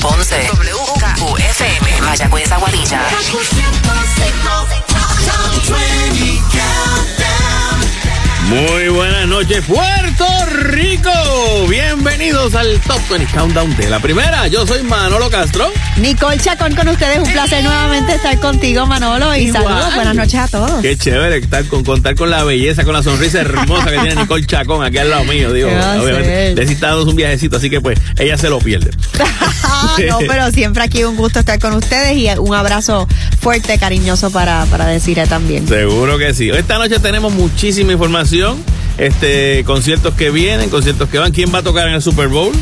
Ponce. WKQFM, Mayagüez, Aguadilla. Muy noches, Puerto Rico. Bienvenidos al Top 20 Countdown de la primera. Yo soy Manolo Castro. Nicole Chacón con ustedes. Un placer nuevamente estar contigo, Manolo. Y Igual. saludos. Buenas noches a todos. Qué chévere estar con, contar con la belleza, con la sonrisa hermosa que tiene Nicole Chacón aquí al lado mío. Digo, ¿Qué va a obviamente, dando un viajecito, así que pues ella se lo pierde. No, pero siempre aquí un gusto estar con ustedes y un abrazo fuerte, cariñoso para, para decirle también. Seguro que sí. Esta noche tenemos muchísima información. Este, conciertos que vienen, conciertos que van. ¿Quién va a tocar en el Super Bowl?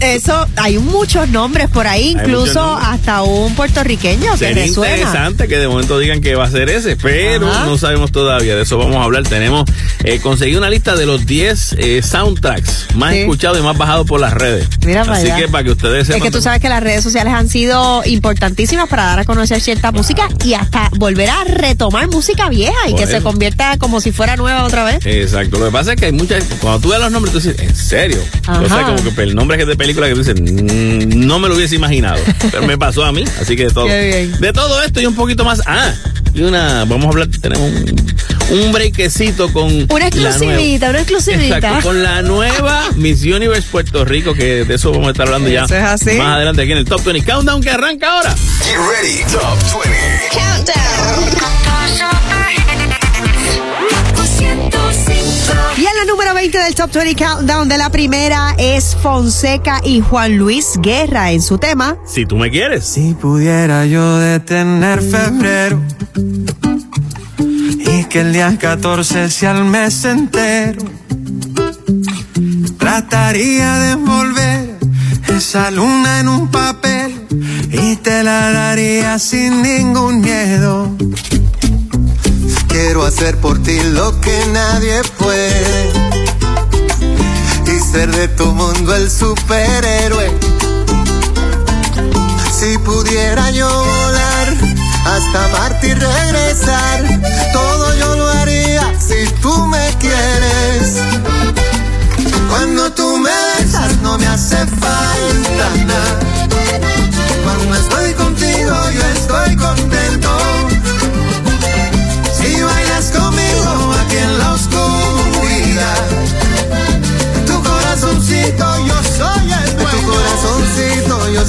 Eso, hay muchos nombres por ahí, incluso hasta un puertorriqueño que Sería resuena. interesante que de momento digan que va a ser ese, pero Ajá. no sabemos todavía. De eso vamos a hablar. Tenemos eh, conseguí una lista de los 10 eh, soundtracks más Sí. escuchados y más bajados por las redes. Mira para Así allá. que para que ustedes sepan. Es que tú sabes que las redes sociales han sido importantísimas para dar a conocer cierta música y hasta volver a retomar música vieja y Por que eso. se convierta como si fuera nueva otra vez. Exacto. Lo que pasa es que hay muchas. Cuando tú ves los nombres, tú dices, ¿en serio? Ajá. O sea, como que el nombre es de película que tú dices, "Mm, no me lo hubiese imaginado. Pero me pasó a mí. Así que de todo. Qué bien. De todo esto y un poquito más. Ah, y una. Vamos a hablar. Tenemos un, un breakcito con. Una exclusivita, una exclusivita. Exacto, con la nueva Miss Universe Puerto Rico, que de eso vamos a estar hablando ya Eso es así. más adelante aquí en el Top 20 Countdown que arranca ahora. Get ready, Top 20. Y número 20 del Top 20 Countdown de la primera es Fonseca y Juan Luis Guerra en su tema. Si tú me quieres. Si pudiera yo detener febrero y que el día 14 sea el mes entero, trataría de envolver esa luna en un papel y te la daría sin ningún miedo. Quiero hacer por ti lo que nadie puede y ser de tu mundo el superhéroe. Si pudiera yo volar hasta Marte y regresar, todo yo lo haría si tú me quieres. Cuando tú me besas no me hace falta nada. Cuando estoy contigo yo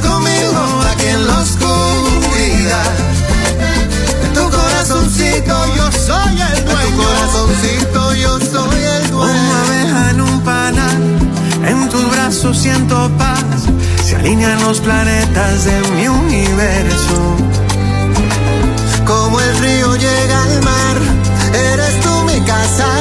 Conmigo aquí en la oscuridad, en tu corazoncito yo soy el dueño. En tu corazoncito yo soy el dueño. abeja en un panal, en tus brazos siento paz. Se alinean los planetas de mi universo. Como el río llega al mar, eres tú mi casa.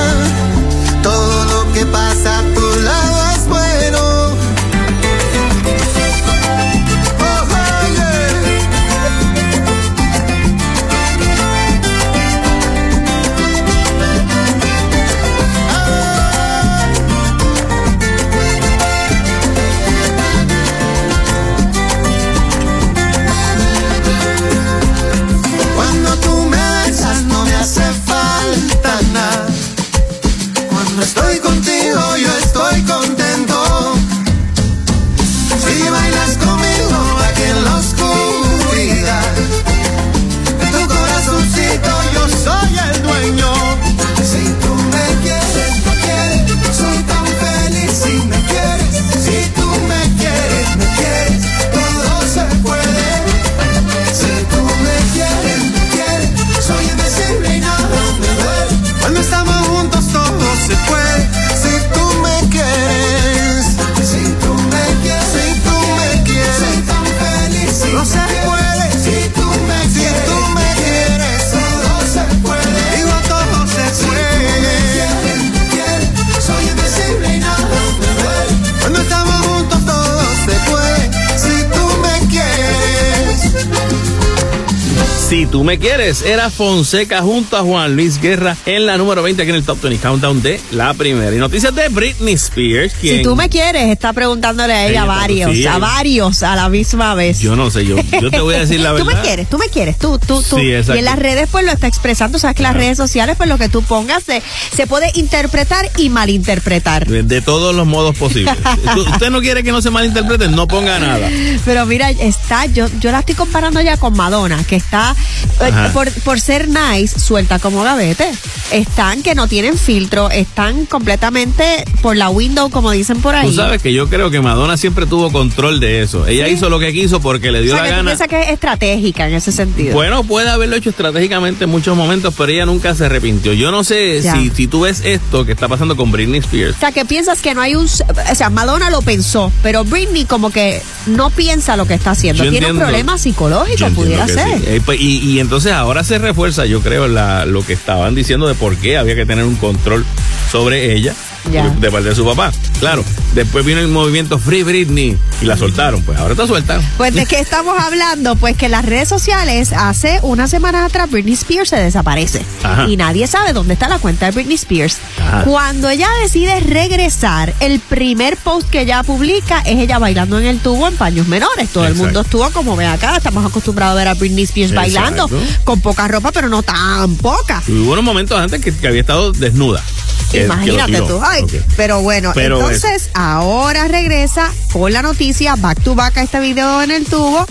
Era Fonseca junto a Juan Luis Guerra en la número 20 aquí en el Top 20 Countdown de la primera. Y noticias de Britney Spears. Si tú me quieres, está preguntándole a ella, Ella, a varios, sí, a varios a la misma vez. Yo no sé, yo, yo te voy a decir la Tú verdad. me quieres, tú me quieres, tú, tú, tú. Sí, y en las redes pues lo está expresando, sabes que las redes sociales pues lo que tú pongas se, se puede interpretar y malinterpretar. De, de todos los modos posibles. Tú- Usted no quiere que no se malinterprete, no ponga nada. Pero mira, está, yo, yo la estoy comparando ya con Madonna, que está, eh, Ajá. por, por ser nice, suelta como gavete. Están que no tienen filtro, están completamente por la window, como dicen por ahí. Tú sabes que yo creo que Madonna siempre tuvo control de eso. Ella Sí. hizo lo que quiso porque le o dio sea, la que tú gana. piensas que es estratégica en ese sentido. Bueno, puede haberlo hecho estratégicamente en muchos momentos, pero ella nunca se arrepintió. Yo no sé Ya. si, si tú ves esto que está pasando con Britney Spears. O sea, que piensas que no hay un... O sea, Madonna lo pensó, pero Britney como que no piensa lo que está haciendo. Yo Tiene un entiendo- problema Yo psicológico, pudiera ser. sí. Eh, pues, y, y entonces ahora se refuerza, yo creo, la, lo que estaban diciendo de por qué había que tener un control sobre ella Ya. de, parte de su papá. Claro, después vino el movimiento Free Britney y la soltaron. Pues ahora está suelta. Pues de qué estamos hablando, pues que en las redes sociales hace unas semanas atrás Britney Spears se desaparece Ajá. y nadie sabe dónde está la cuenta de Britney Spears. Ajá. Cuando ella decide regresar, el primer post que ella publica es ella bailando en el tubo en paños menores. Todo el mundo estuvo como ve acá, estamos acostumbrados a ver a Britney Spears bailando con poca ropa, pero no tan poca. Y Hubo unos momentos antes que, que había estado desnuda. Que- que Imagínate tiró. tú. Ay, pero bueno, Pero entonces ahora regresa con la noticia back to back a este video en el tubo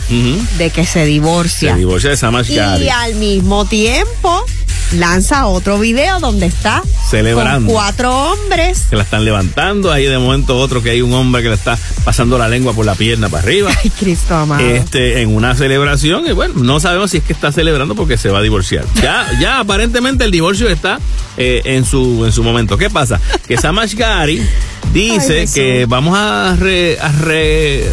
de que se divorcia. Se divorcia de Samash. Y al mismo tiempo lanza otro video donde está Celebrando. con cuatro hombres. Que la están levantando. Ahí de momento otro que hay un hombre que le está pasando la lengua por la pierna para arriba. Ay, Cristo amado. este en una celebración y bueno no sabemos si es que está celebrando porque se va a divorciar ya ya aparentemente el divorcio está eh, en su en su momento qué pasa que Samash Gari dice Ay, que vamos a re- a, re-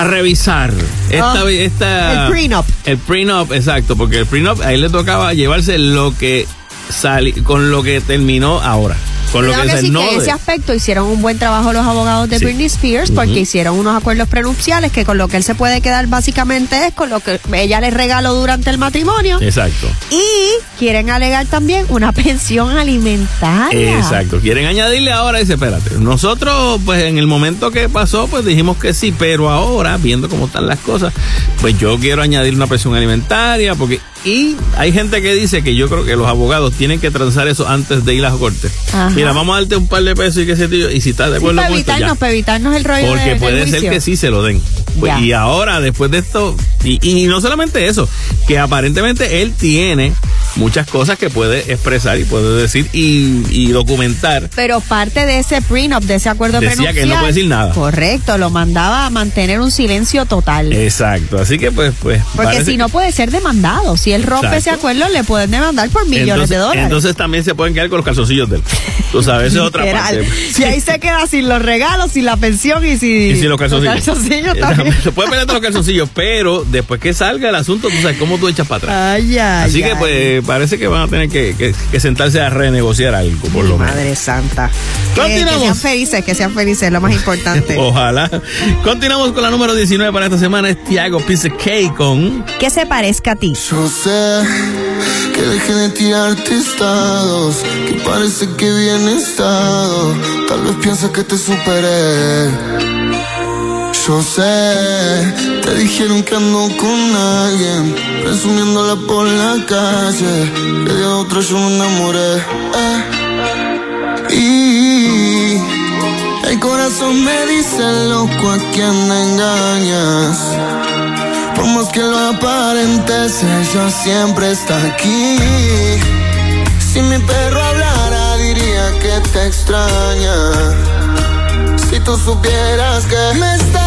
a revisar esta, Ah, esta el prenup. el prenup exacto porque el prenup ahí le tocaba llevarse lo que sali, con lo que terminó ahora con lo que no que en ese aspecto hicieron un buen trabajo los abogados de Sí. Britney Spears porque hicieron unos acuerdos prenupciales que con lo que él se puede quedar básicamente es con lo que ella le regaló durante el matrimonio exacto y quieren alegar también una pensión alimentaria. Exacto. Quieren añadirle ahora, dice, espérate. Nosotros, pues en el momento que pasó, pues dijimos que sí, pero ahora, viendo cómo están las cosas, pues yo quiero añadir una pensión alimentaria, porque. Y hay gente que dice que yo creo que los abogados tienen que transar eso antes de ir a la corte. Ajá. Mira, vamos a darte un par de pesos y qué sé yo, y si estás de Sí, acuerdo para con esto, ya. evitarnos, para evitarnos el rollo Porque de- puede ser que sí se lo den. Pues, y ahora, después de esto, y, y no solamente eso, que aparentemente él tiene muchas cosas que puede expresar y puede decir y, y documentar. Pero parte de ese prenup, de ese acuerdo Decía que él no puede decir nada. Correcto, lo mandaba a mantener un silencio total. Exacto, así que pues, pues. Porque si no puede ser demandado. Si él rompe Exacto. ese acuerdo, le pueden demandar por millones entonces, de dólares. Entonces también se pueden quedar con los calzoncillos de él. Tú sabes, esa es otra parte. Y ahí se queda sin los regalos, sin la pensión y sin, Y sin los calzoncillos. los calzoncillos también. Se puede pelear los calzoncillos, pero después que salga el asunto, tú sabes cómo tú echas para atrás. Ay, ay, Así que pues parece que van a tener que, que- que sentarse a renegociar algo, por lo menos. Madre santa. Que, que Continuamos. sean felices, que sean felices, lo más importante. Ojalá. Continuamos con la número 19 para esta semana. Es Tiago Piece K con. Que se parezca a ti. Yo sé que dejé de tirarte estados, que parece que bien estado. Tal vez piensas que te superé. Yo sé, te dijeron que ando con alguien, presumiéndola por la calle. Que de otro yo me enamoré. eh. Y el corazón me dice loco a quien engañas. Por más que lo aparentes, ella siempre está aquí. Si mi perro hablara, diría que te extraña. Si tú supieras que me está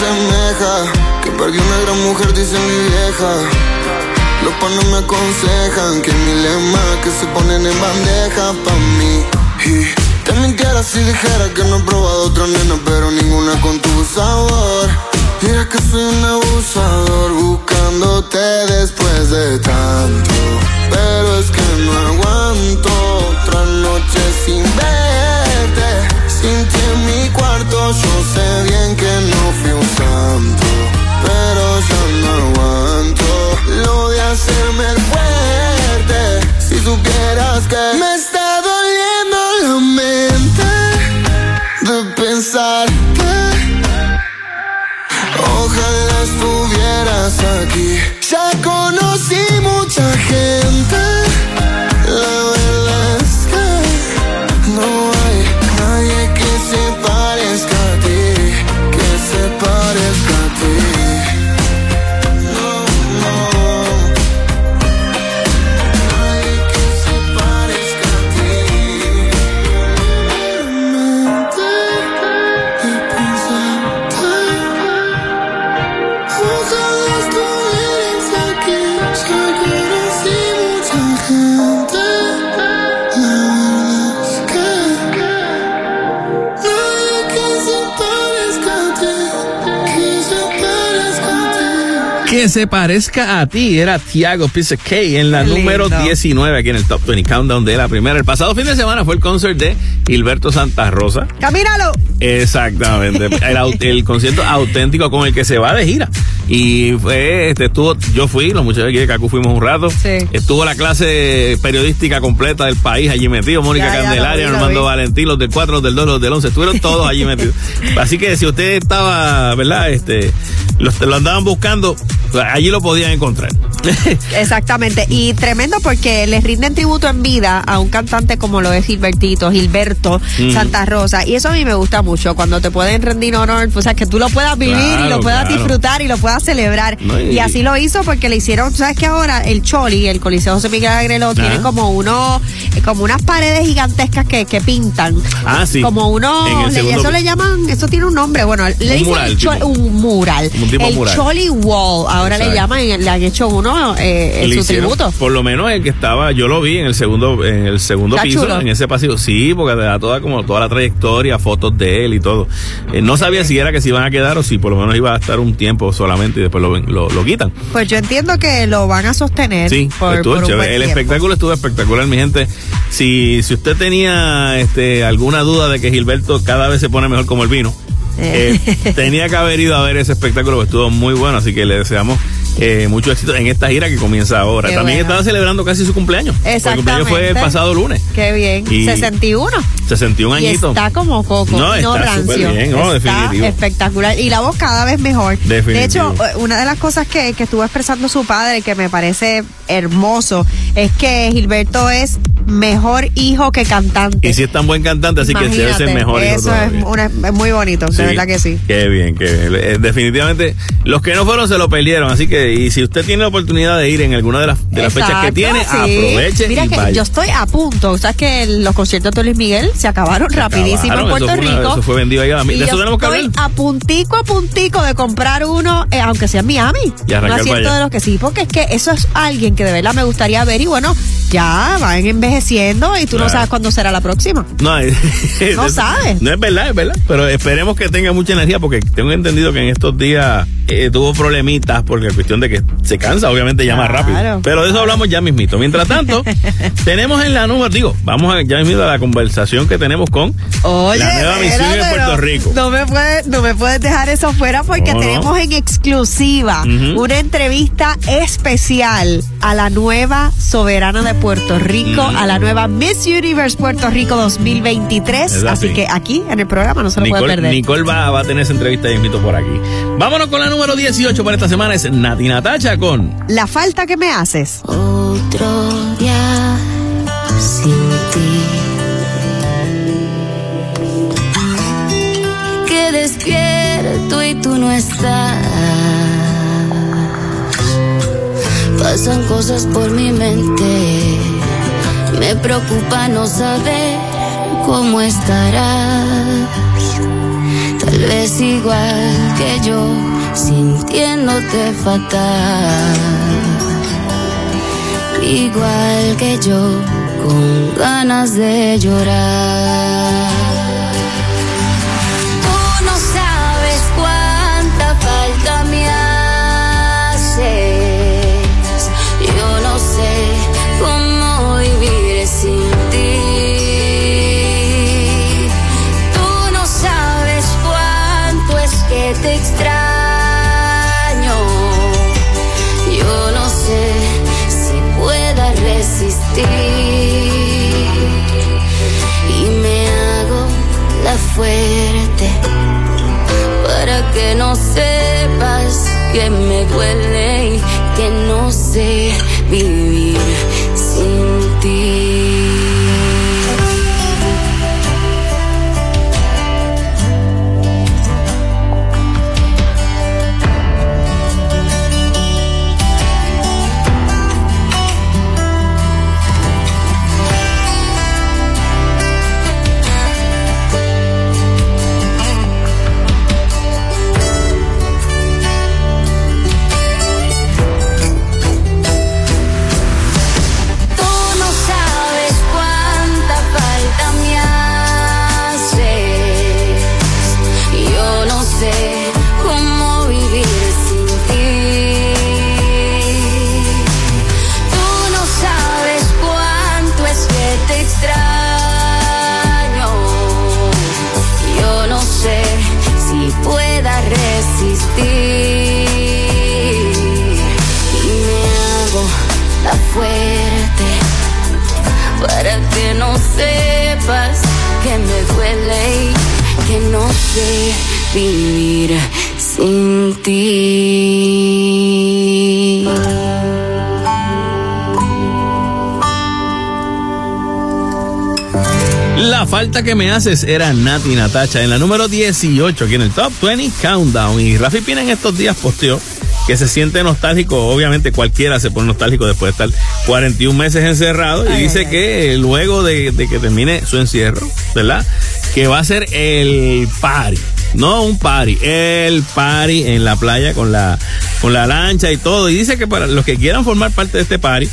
asemeja, que perdí una gran mujer, dice mi vieja. Los panos me aconsejan que mi lema que se ponen en bandeja pa' mí. Te mintiera si dijera que no he probado otra nena, pero ninguna con tu sabor. Mira que soy un abusador buscándote después de tanto. Pero es que no aguanto otra noche sin verte. Sin ti en mi cuarto, yo sé bien que no fui un santo. Pero ya no aguanto lo de hacerme fuerte. Si supieras que me está doliendo la mente de pensarte. Ojalá estuvieras aquí. Que se parezca a ti, era Tiago Piece en la número lindo. 19 aquí en el Top 20 Countdown de la primera. El pasado fin de semana fue el concert de Gilberto Santa Rosa. ¡Camínalo! Exactamente. El, el concierto auténtico con el que se va de gira. Y fue, este, estuvo, yo fui, los muchachos aquí de Cacu fuimos un rato. Sí. Estuvo la clase periodística completa del país allí metido. Mónica Ya, Candelaria, vi. Valentín, los del 4, los del 2, los del 11. Estuvieron todos allí metidos. Así que si usted estaba, ¿verdad? Este, los, lo andaban buscando, allí lo podían encontrar. Exactamente. Y tremendo porque les rinden tributo en vida a un cantante como lo es Gilbertito, Gilberto Mm. Santa Rosa. Y eso a mí me gusta mucho, cuando te pueden rendir honor, o sea, que tú lo puedas vivir y lo puedas claro. disfrutar y lo puedas celebrar. No, y- y, así lo hizo porque le hicieron, ¿sabes que ahora el Choli, el Coliseo José Miguel Agrelo, tiene Ajá. como uno, eh, como unas paredes gigantescas que, que pintan. Ah, sí. Como uno, le- segundo eso le llaman, eso tiene un nombre, bueno, le dicen mural, el Choli- un mural. Un el mural. Choli Wall, ahora le llaman, le han hecho uno eh, en Le su hicieron, tributo. Por lo menos el que estaba, yo lo vi en el segundo, en el segundo Está piso, chulo. en ese pasillo. Sí, porque te da toda como toda la trayectoria, fotos de él y todo. Eh, no sabía si era que se iban a quedar o si por lo menos iba a estar un tiempo solamente y después lo, lo, lo quitan. Pues yo entiendo que lo van a sostener Sí, por, por un chévere. buen El tiempo. espectáculo estuvo espectacular, mi gente. Si, si usted tenía este, alguna duda de que Gilberto cada vez se pone mejor como el vino, Eh. eh, tenía que haber ido a ver ese espectáculo, que estuvo muy bueno, así que le deseamos eh, mucho éxito en esta gira que comienza ahora. Qué También bueno. estaba celebrando casi su cumpleaños. porque El cumpleaños fue el Exactamente. pasado lunes. Qué bien. Y- 61. 61 Y añitos. está como coco, No, no, está rancio. bien, no, está definitivo. espectacular. Y la voz cada vez mejor. Definitivo. De hecho, una de las cosas que, que estuvo expresando su padre, que me parece hermoso, es que Gilberto es mejor hijo que cantante. Y si es tan buen cantante, así que debe ser Imagínate, mejor. hijo Eso es, todavía. una- es muy bonito, de verdad que sí. Qué bien, que eh, definitivamente los que no fueron se lo perdieron, así que y si usted tiene la oportunidad de ir en alguna de las, de las fechas que tiene, sí. aproveche Mira y que vaya. yo estoy a punto. ¿Sabes que los conciertos de Luis Miguel se acabaron rapidísimo acabaron, en Puerto eso fue una- Rico? eso fue vendido ahí a la mi- Y de eso yo tenemos que estoy a puntico, a puntico de comprar uno, eh, aunque sea en Miami. Y Un asiento de los que sí, porque es que eso es alguien que de verdad me gustaría ver y bueno, ya van envejeciendo y tú no sabes cuándo será la próxima. No, No es- sabes. No es verdad, es verdad. Pero esperemos que tenga mucha energía porque tengo entendido que en estos días eh, tuvo problemitas porque es cuestión de que se cansa, obviamente ya más Claro, rápido. Pero de eso hablamos ya mismito. Mientras tanto, tenemos en la número, digo, vamos a, ya mismito a la conversación que tenemos con Oye, la nueva misión en espérate, Puerto Rico. No me, puedes, no me puedes dejar eso fuera porque No, no. tenemos en exclusiva una entrevista especial a la nueva soberana de Puerto Rico, Mm. a la nueva Miss Universe Puerto Rico 2023. Es así. Así que aquí en el programa no se lo puede perder. Nicole va, va a tener esa entrevista mismito por aquí. Vámonos con la número 18 para esta semana. Es Nati Natacha con La falta que me haces. Otro día sin ti. Que despierto y tú no estás. Pasan cosas por mi mente. Me preocupa no saber cómo estarás. Tal vez igual que yo sintiéndote fatal. Igual que yo, con ganas de llorar. La sé vivir sin ti. La falta que me haces era Nati Natacha en la número 18 aquí en el Top 20 Countdown. Y Rafi Pina en estos días posteó que se siente nostálgico. Obviamente cualquiera se pone nostálgico después de estar 41 meses encerrado. Y dice ay, ay. que luego de, de que termine su encierro, ¿verdad? Que va a ser el party. No un party, el party en la playa con la, con la lancha y todo. Y dice que para los que quieran formar parte de este party,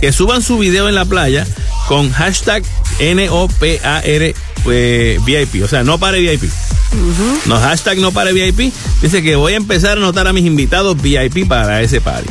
que suban su video en la playa con hashtag N-O-P-A-R pues, VIP. O sea, no pare VIP. No, hashtag no pare VIP. Dice que voy a empezar a anotar a mis invitados VIP para ese party.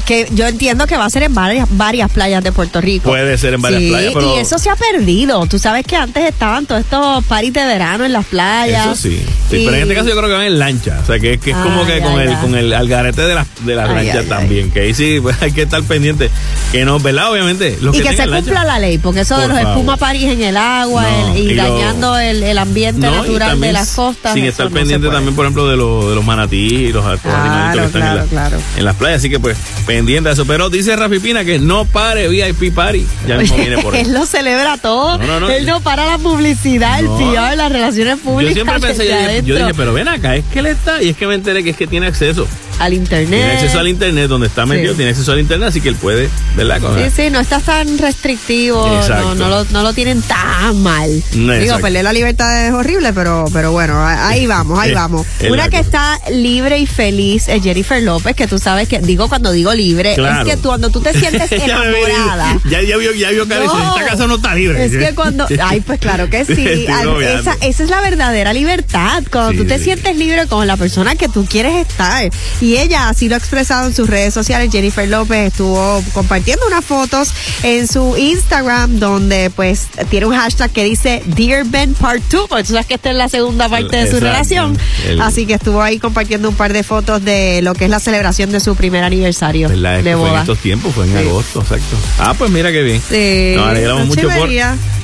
que yo entiendo que va a ser en varias, varias playas de Puerto Rico. Puede ser en varias Sí, playas, pero- Y eso se ha perdido. Tú sabes que antes estaban todos estos paris de verano en las playas. Eso sí. Sí, Y- pero en este caso yo creo que van en lancha. O sea, que, que es como que ya, con, el, con el algarete de las de las lanchas también. Que ahí sí pues, hay que estar pendiente. Que no, ¿verdad? Obviamente. Los y que, se lancha- cumpla la ley, porque eso de los favor. espuma parís en el agua No, el- y, y lo- dañando el, el ambiente No, natural de las costas. Sin estar pendiente también, por ejemplo, de, los de los manatí y los, Claro, animalitos que están en, claro, la- claro. en las playas. Así que, pues, pendiente de eso. Pero dice Rafi Pina que no pare VIP Party. Ya mismo viene por ahí. Él lo celebra todo. No, no. Él no para la publicidad, el PR, las relaciones Yo públicas. siempre pensé, yo dije, yo dije, pero ven acá, es que él está, y es que me enteré que es que tiene acceso. Al internet. Tiene acceso al internet, donde está metido, Sí. tiene acceso al internet, así que él puede, ¿verdad? Sí, sí, no estás tan restrictivo, no, no, lo, no lo tienen tan mal. Digo, perder la libertad es horrible, pero, pero bueno, ahí vamos, ahí vamos. Una que está libre y feliz es Jennifer López, que tú sabes que, digo cuando digo libre, Claro. es que tú, cuando tú te sientes enamorada. ya, ya vio, ya vio que No. esta casa no está libre. Es que cuando. Ay, pues claro que sí. Al- esa, esa es la verdadera libertad. Cuando Sí, tú te sientes libre con la persona que tú quieres estar. Y ella así lo ha expresado en sus redes sociales. Jennifer López estuvo compartiendo unas fotos en su Instagram donde, pues, tiene un hashtag que dice Dear Ben Part 2. Porque tú sabes que esta es la segunda parte de su Exacto. relación. El- Así que estuvo ahí compartiendo un par de fotos de lo que es la celebración de su primer aniversario ¿Verdad? Es de que fue en boda. estos tiempos, fue en Sí. agosto, exacto. Ah, pues mira qué bien. Sí, Nos alegramos mucho por.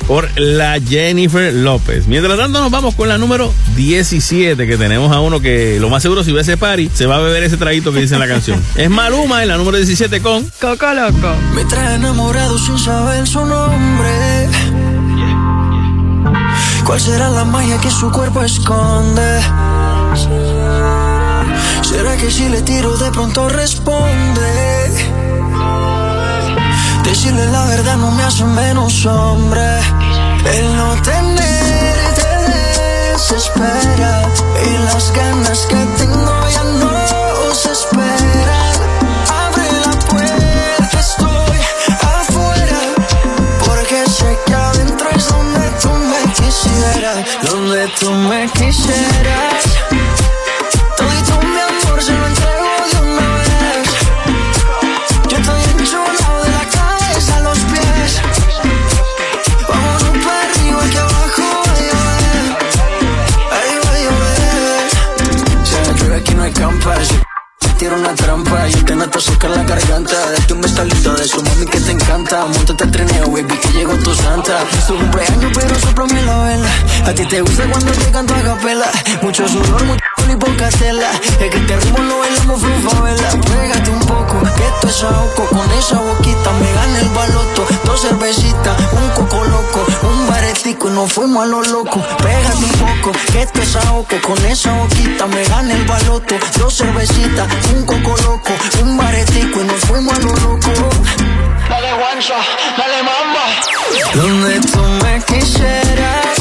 Por la Jennifer López. Mientras tanto, nos vamos con la número 17, que tenemos a uno que lo más seguro, si ve ese party, se va a beber ese traguito que dice en la canción. Es Maluma en la número 17 con. Coco Loco. Me trae enamorado sin saber su nombre. ¿Cuál será la magia que su cuerpo esconde? ¿Será que si le tiro de pronto responde? Decirle la verdad no me hace menos hombre. El no tenerte desespera y las ganas que tengo ya no os esperan. Abre la puerta, estoy afuera porque sé que adentro es donde tú me quisieras, donde tú me quisieras. Seca la garganta. Date un bestalito de su mami que te encanta. Montate al trineo, baby, que llegó tu santa. Es tu cumpleaños, pero soplame la vela. A ti te gusta cuando te canto a capela. Mucho sudor, mucho y poca tela. Es que este ritmo lo bailamos flufa, vela. Pégate un poco, que esto es ahogo. Con esa boquita me gana el baloto. Dos cervecitas, un coco loco, y nos fuimos a lo loco. Pégate un poco, que esto es ahogo. Con esa boquita me gana el baloto. Dos cervecitas, un coco loco, un baretico y nos fuimos a lo loco. Dale guancha, dale mamba. Donde tú me quisieras.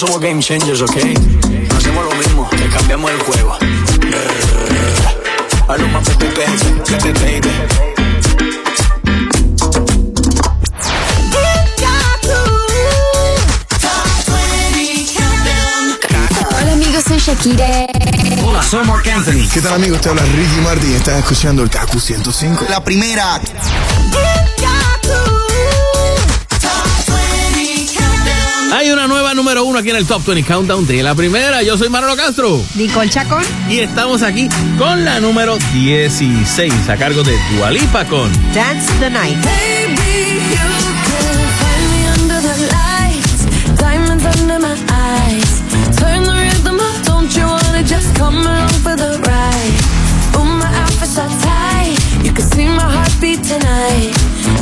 Nosotros somos game changers, ok. No hacemos lo mismo, te cambiamos el juego. Hola amigos, soy Shakira. Hola, soy Mark Anthony. ¿Qué tal amigos? Te habla Ricky Martin. Estás escuchando el KQ 105. La primera. Número uno aquí en el Top 20 Countdown de la primera. Yo soy Manolo Castro. Nicole Chacón. Y estamos aquí con la número 16 a cargo de Dualipa con Dance the Night. Baby, you can find me under the lights, diamonds under my eyes. Turn the rhythm up, don't you wanna just come along for the ride? Oh, my outfit's so tight, you can see my heartbeat tonight.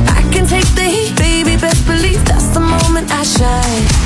I can take the heat, baby, best believe that's the moment I shine.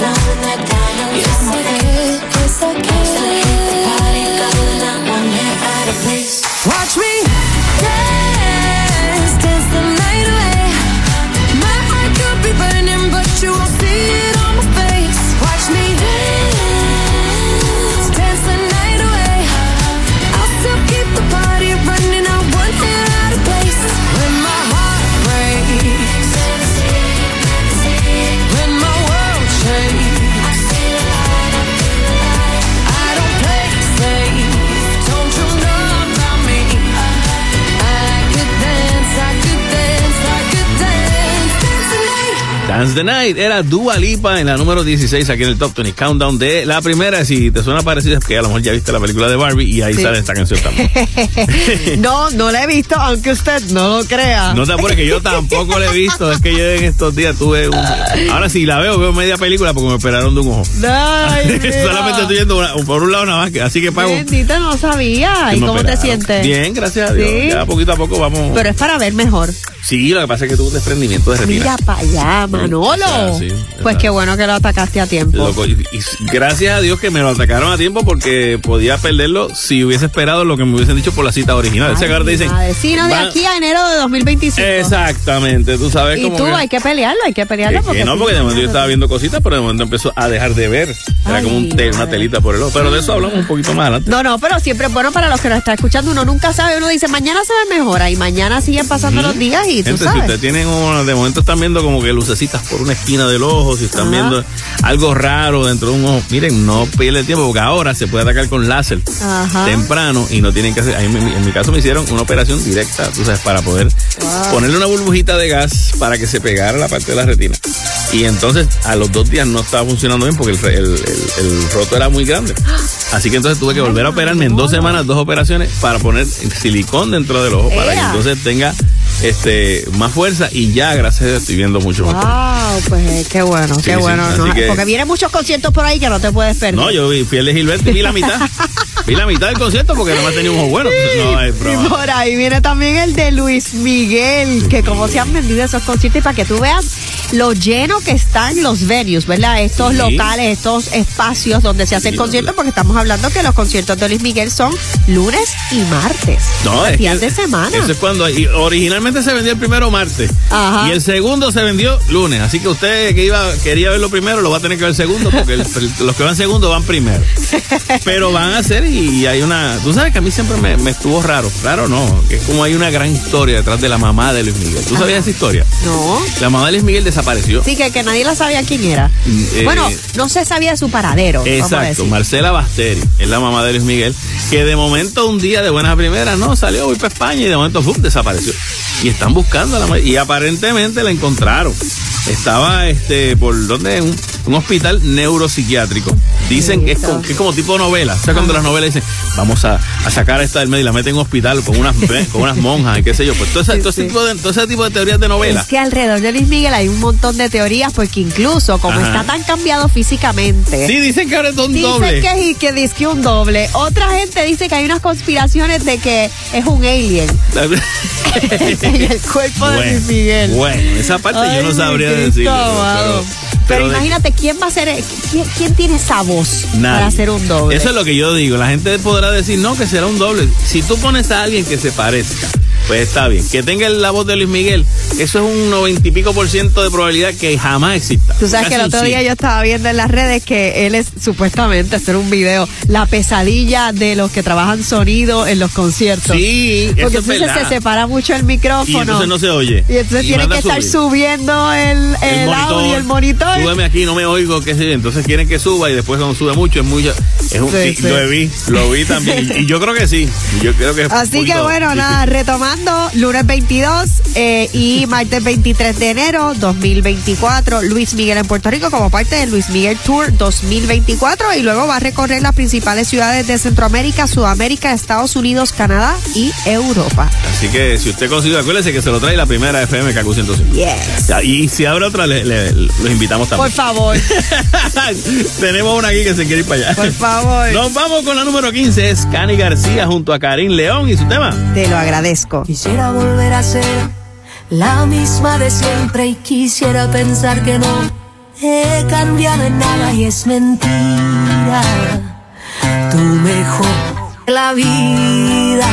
down that Dance the Night era Dua Lipa en la número 16 aquí en el Top 20 Countdown de la primera. Si te suena parecido, es que a lo mejor ya viste la película de Barbie y ahí Sí. sale esta canción también. no, no la he visto, aunque usted no lo crea. No te apures que yo tampoco la he visto. Es que yo en estos días tuve un. Ahora sí la veo, veo media película porque me operaron de un ojo. Ay. Solamente estoy yendo una- por un lado nada más, así que pago. Bendito, no sabía. ¿Y cómo te sientes? Bien, gracias a Dios. Sí. Ya poquito a poco vamos. Pero es para ver mejor. Sí, lo que pasa es que tuve un desprendimiento de retina. Mira para allá, Manolo. Sí, pues qué bueno que lo atacaste a tiempo. Loco, y, y gracias a Dios que me lo atacaron a tiempo porque podía perderlo si hubiese esperado lo que me hubiesen dicho por la cita original. Ese te dicen. Madre, Sí, no, de van- aquí a enero de 2025. Exactamente, tú sabes Y cómo. tú, que- hay que pelearlo, hay que pelearlo. que- porque que no, porque de momento yo estaba viendo cositas, pero de momento empezó a dejar de ver. Era Ay, como un te- una telita por el ojo. Pero de eso hablamos un poquito más adelante. No, no, pero siempre es bueno para los que nos están escuchando. Uno nunca sabe, uno dice, mañana se ve mejor. Y mañana siguen pasando los días tú Gente, si ustedes tienen de momento están viendo como que lucecitas por una esquina del ojo, si están Ajá. viendo algo raro dentro de un ojo, miren, no pierden tiempo porque ahora se puede atacar con láser Ajá. temprano y no tienen que hacer. mí me- en mi caso me hicieron una operación directa, tú sabes, para poder Wow. ponerle una burbujita de gas para que se pegara la parte de la retina. Y entonces a los dos días no estaba funcionando bien porque el, el- el- el roto era muy grande. Así que entonces tuve que volver a operarme en dos semanas, dos operaciones para poner silicón dentro del ojo para que entonces tenga este más fuerza y ya gracias a Dios estoy viendo mucho mejor. Wow, pues eh, qué bueno, Sí, qué sí, bueno. así ¿no? que- Porque vienen muchos conciertos por ahí que no te puedes perder. No, yo vi, fui el de Gilberto y vi la mitad. vi la mitad del concierto porque nomás tenía un ojo bueno. Entonces, no, es Y por ahí viene también el de Luis Miguel, que como se han vendido esos conciertos y para que tú veas lo lleno que están los venues, ¿verdad? Estos Sí. locales, estos espacios donde se hacen Sí, conciertos, porque estamos hablando que los conciertos de Luis Miguel son lunes y martes. No, es días que de semana. Eso es cuando y originalmente se vendió el primero martes Ajá. y el segundo se vendió lunes. Así que usted que iba quería verlo primero lo va a tener que ver segundo porque el- los que van segundo van primero. Pero van a ser y hay una. Tú sabes que a mí siempre me, me estuvo raro. Raro no, que es como hay una gran historia detrás de la mamá de Luis Miguel. ¿Tú sabías esa historia? No. La mamá de Luis Miguel desapareció. Sí, que, que nadie la sabía quién era. eh, bueno, no se sabía de su paradero. Exacto. Marcela Basteri, es la mamá de Luis Miguel, que de momento un día de buenas primeras, no, salió, voy para España y de momento ¡fum! desapareció. Y están buscando a la y aparentemente la encontraron. Estaba este por donde un, un hospital neuropsiquiátrico. Dicen que es, como, que es como tipo novela. O sea, cuando las novelas dicen, vamos a, a sacar a esta del medio y la meten en un hospital con unas, con unas monjas y qué sé yo. Pues todo ese, todo ese tipo, de, todo ese tipo de teorías de novela. Es que alrededor de Luis Miguel hay un montón de teorías, porque incluso como Ajá. está tan cambiado físicamente. Sí, dicen que ahora es un Dicen doble. que, que dice que un doble. Otra gente dice que hay unas conspiraciones de que es un alien en el cuerpo de Luis Miguel. Bueno, esa parte yo no sabría amado. Pero, imagínate, ¿quién va a ser, quién, quién tiene esa voz Nadie. para hacer un doble? Eso es lo que yo digo. La gente podrá decir, no, que será un doble. Si tú pones a alguien que se parezca, pues está bien. Que tenga la voz de Luis Miguel, eso es un noventa y pico por ciento de probabilidad que jamás exista. Tú sabes Casi que el otro sí. día yo estaba viendo en las redes que él es supuestamente hacer un video, la pesadilla de los que trabajan sonido en los conciertos. Sí, Porque es entonces se separa mucho el micrófono. Y entonces no se oye. Y entonces Y tiene manda que estar subiendo el, el, audio, el monitor. Súbeme aquí, no me oigo, qué sé yo. Entonces quieren que suba y después cuando sube mucho es mucho. Es un, Sí, sí, sí. Lo vi, lo vi también. y, yo creo que sí. Yo creo que Así que bueno, difícil. nada, lunes 22 eh, y martes 23 de enero 2024, Luis Miguel en Puerto Rico como parte del Luis Miguel Tour 2024 y luego va a recorrer las principales ciudades de Centroamérica, Sudamérica, Estados Unidos, Canadá y Europa. Así que si usted consigue, acuérdese que se lo trae la primera FM KQ 105. Yes. Ya, Y si abre otra, le- le- los invitamos Por también. favor, Tenemos una aquí que se quiere ir para allá. por favor. Nos vamos con la número 15. Es Cani García junto a Karim León y su tema. Te lo agradezco. Quisiera volver a ser la misma de siempre y quisiera pensar que no he cambiado en nada y es mentira. Tú mejor la vida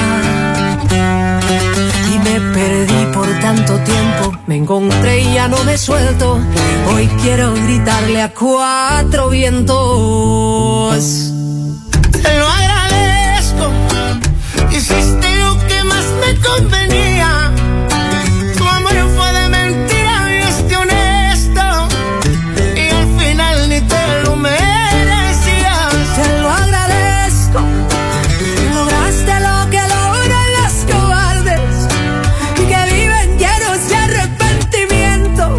y me perdí por tanto tiempo. Me encontré y ya no me suelto. Hoy quiero gritarle a cuatro vientos. convenía. Tu amor fue de mentira y honesto. Y al final ni te lo merecías. Te lo agradezco. Lograste lo que logran las cobardes. Y que viven llenos de arrepentimiento.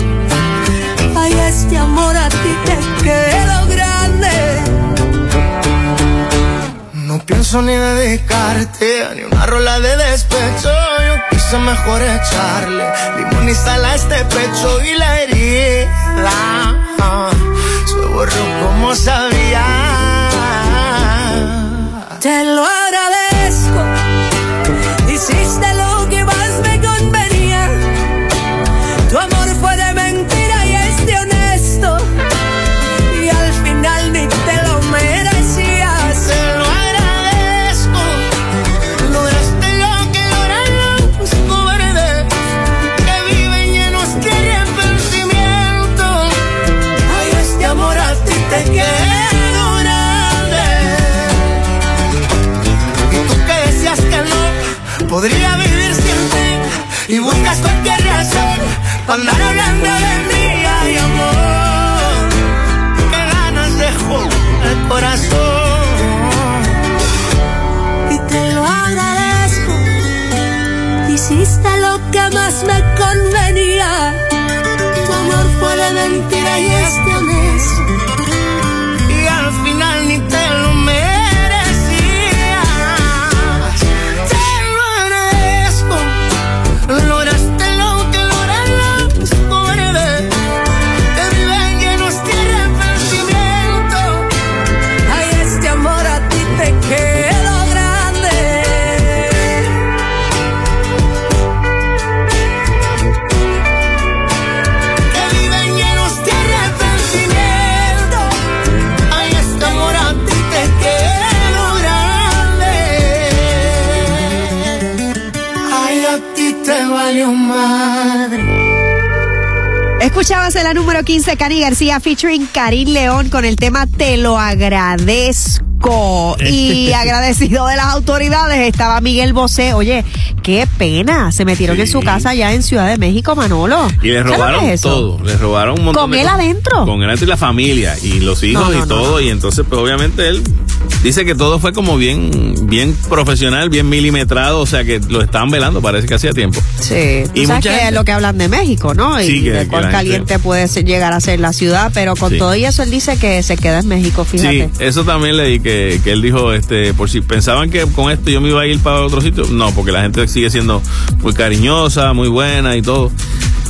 Ay, este amor a ti te quedó grande. No pienso ni dedicarte a ni una rola de despecho Quise mejor echarle limón y sal a este pecho y la herida se borró como sabía. Te lo de mentira y es Escuchabas en la número 15, Cani García featuring Karim León con el tema Te lo agradezco. Y agradecido de las autoridades estaba Miguel Bosé. Oye, qué pena. Se metieron Sí. en su casa allá en Ciudad de México, Manolo. Y le ¿Qué robaron es todo, le robaron un montón ¿Con de él cosas. adentro? Con él adentro y la familia y los hijos No, no, y no, todo. Y entonces, pues obviamente él dice que todo fue como bien, bien profesional, bien milimetrado, o sea que lo estaban velando, parece que hacía tiempo. Sí, Y sabes mucha que gente- es lo que hablan de México, ¿no? Y Sí, que- de cuán gente- caliente puede ser- llegar a ser la ciudad, pero con Sí. todo y eso él dice que se queda en México, fíjate. Sí, eso también leí que, que él dijo, este, por si pensaban que con esto yo me iba a ir para otro sitio, no, porque la gente sigue siendo muy cariñosa, muy buena y todo.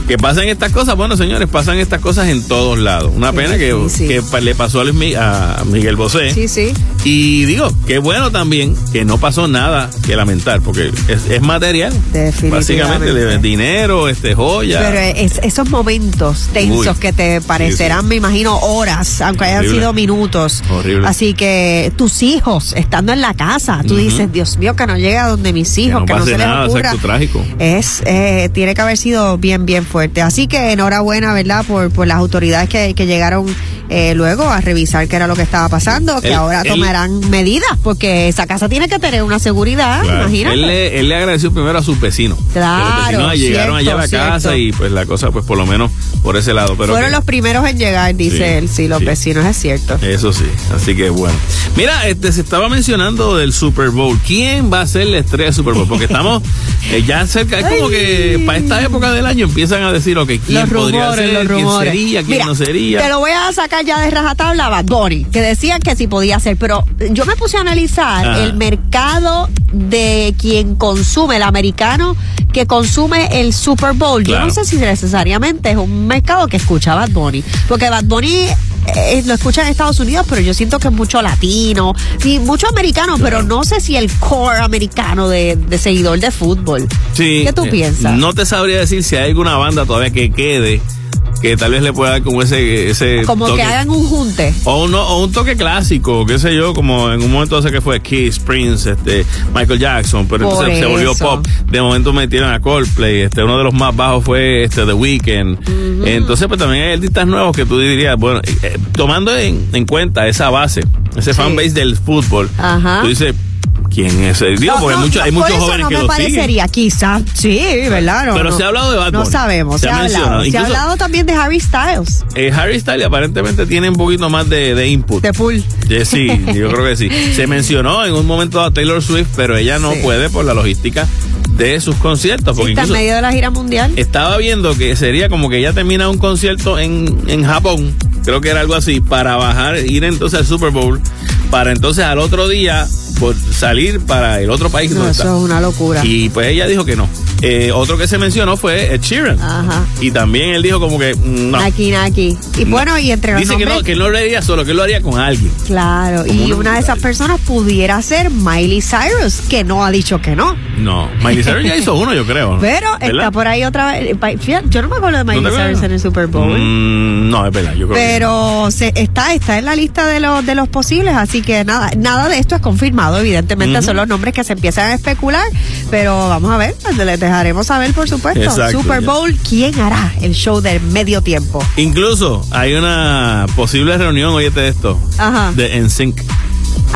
Que pasan estas cosas, bueno señores, pasan estas cosas en todos lados. Una Sí, pena que, sí, que le pasó a, Luis a Miguel Bosé. Sí, sí. Y digo, qué bueno también que no pasó nada que lamentar, porque es, es material. Definitivamente. Básicamente, de dinero, este, joya. Pero es- esos momentos tensos Uy. que te parecerán, Sí, me imagino, horas, aunque hayan Horrible. sido minutos. Horrible. Así que tus hijos, estando en la casa, tú dices, Dios mío, que no llegue a donde mis hijos, no que no, se les nada, ocurra. exacto, trágico. Es, eh, tiene que haber sido bien, bien fuerte. Así que enhorabuena, ¿verdad? Por, por las autoridades que, que llegaron eh, luego a revisar qué era lo que estaba pasando, que Él- ahora él- tomarán medidas, porque esa casa tiene que tener una seguridad, Claro. imagínate. Él le, él le agradeció primero a sus vecinos. Claro, Que los vecinos llegaron allá a la cierto, casa y pues la cosa, pues por lo menos por ese lado. Pero Fueron que- los primeros en llegar, dice Sí, él. Sí, los sí. vecinos, es cierto. Eso sí, así que bueno. Mira, este se estaba mencionando del Super Bowl. ¿Quién va a ser la estrella del Super Bowl? Porque estamos eh, ya cerca, es como que para esta época del año empiezan a decir, ok, ¿quién Los podría rumores, ser? los ¿Quién rumores. sería? ¿Quién Mira, no sería? Te lo voy a sacar ya de rajatabla, Bad Bunny, que decían que sí podía ser, pero yo me puse a analizar Ajá. el mercado de quien consume, el americano que consume el Super Bowl. Yo no sé si necesariamente es un mercado que escucha Bad Bunny, porque Bad Bunny eh, lo escucha en Estados Unidos, pero yo siento que es mucho latino y mucho americano, pero no sé si el core americano de, de seguidor de fútbol. Sí, ¿Qué tú eh, piensas? No te sabría decir si hay alguna banda todavía que quede que tal vez le pueda dar como ese, ese Como toque. que hagan un junte. O, uno, o un toque clásico, qué sé yo, como en un momento sé que fue Kiss, Prince, este, Michael Jackson, pero Por entonces se volvió pop. De momento metieron a Coldplay, este, uno de los más bajos fue este The Weeknd. Entonces, pues también hay artistas nuevos que tú dirías, bueno, eh, eh, tomando en, en cuenta esa base, ese Sí. fanbase del fútbol, Ajá. tú dices, ¿quién es? ese? Digo, No, porque no, hay muchos, por eso jóvenes no que me lo siguen. parecería, quizás, sí, ¿verdad? Pero se ha hablado de Bad No sabemos, se, ha ha hablado. Se ha hablado también de Harry Styles, Eh, Harry Styles aparentemente tiene un poquito más de, de input. de Pool. Eh, sí, yo creo que sí. Se mencionó en un momento a Taylor Swift, pero ella no Sí. puede por la logística de sus conciertos. Porque Está en medio de la gira mundial. estaba viendo que sería como que ella termina un concierto en, en Japón, creo que era algo así, para bajar, ir entonces al Super Bowl, para entonces al otro día por salir para el otro país No, donde eso está. es una locura. Y pues ella dijo que no. Eh, otro que se mencionó fue Ed Sheeran. Ajá. Y también él dijo como que mm, no. Aquí, aquí. Y bueno, y entre los Dice que no, que él no lo haría solo, que él lo haría con alguien. Claro, Como y una de esas personas pudiera ser Miley Cyrus, que no ha dicho que no. No, Miley Cyrus ya hizo uno, yo creo. Pero ¿Verdad? está por ahí otra vez. eh, fíjate, Yo no me acuerdo de ¿No Miley? Cyrus en el Super Bowl. Mm, no, es verdad, yo creo que Pero se, está, está en la lista de los, de los posibles, así que nada, nada de esto es confirmado, evidentemente son los nombres que se empiezan a especular, pero vamos a ver, pues, les dejaremos saber por supuesto. Exacto, Super ya. Bowl, ¿quién hará el show del medio tiempo? Incluso hay una posible reunión, oíste esto, Ajá. de NSYNC.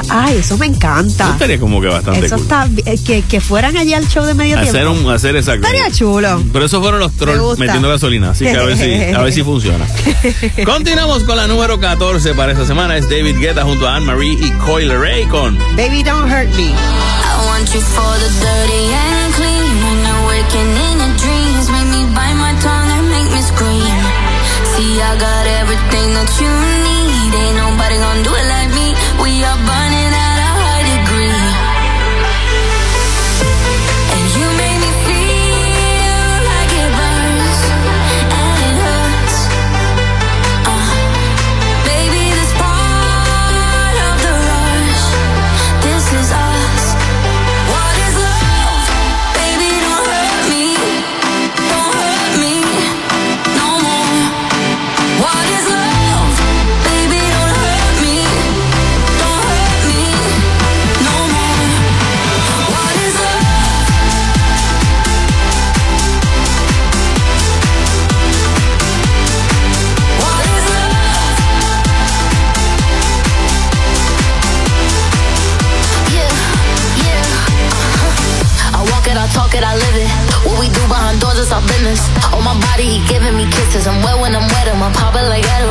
Ay, eso me encanta. Eso estaría como que bastante Eso cool. está, eh, que, que fueran allá al show de medio Hacer tiempo. un, hacer exacto. Estaría chulo. Pero esos fueron los Me trolls gusta. metiendo gasolina, así que a ver si, a ver si funciona. Continuamos con la número 14 para esta semana. Es David Guetta junto a Anne-Marie y Coyle Ray con Baby, don't hurt me. I want you for the dirty and clean. When you're waking in your dreams, make me bite my tongue and make me scream. See, I got everything that you it, I live it. What we do behind doors is our business. On my body, he giving me kisses. I'm wet when I'm wet, I'm popping like Adderall.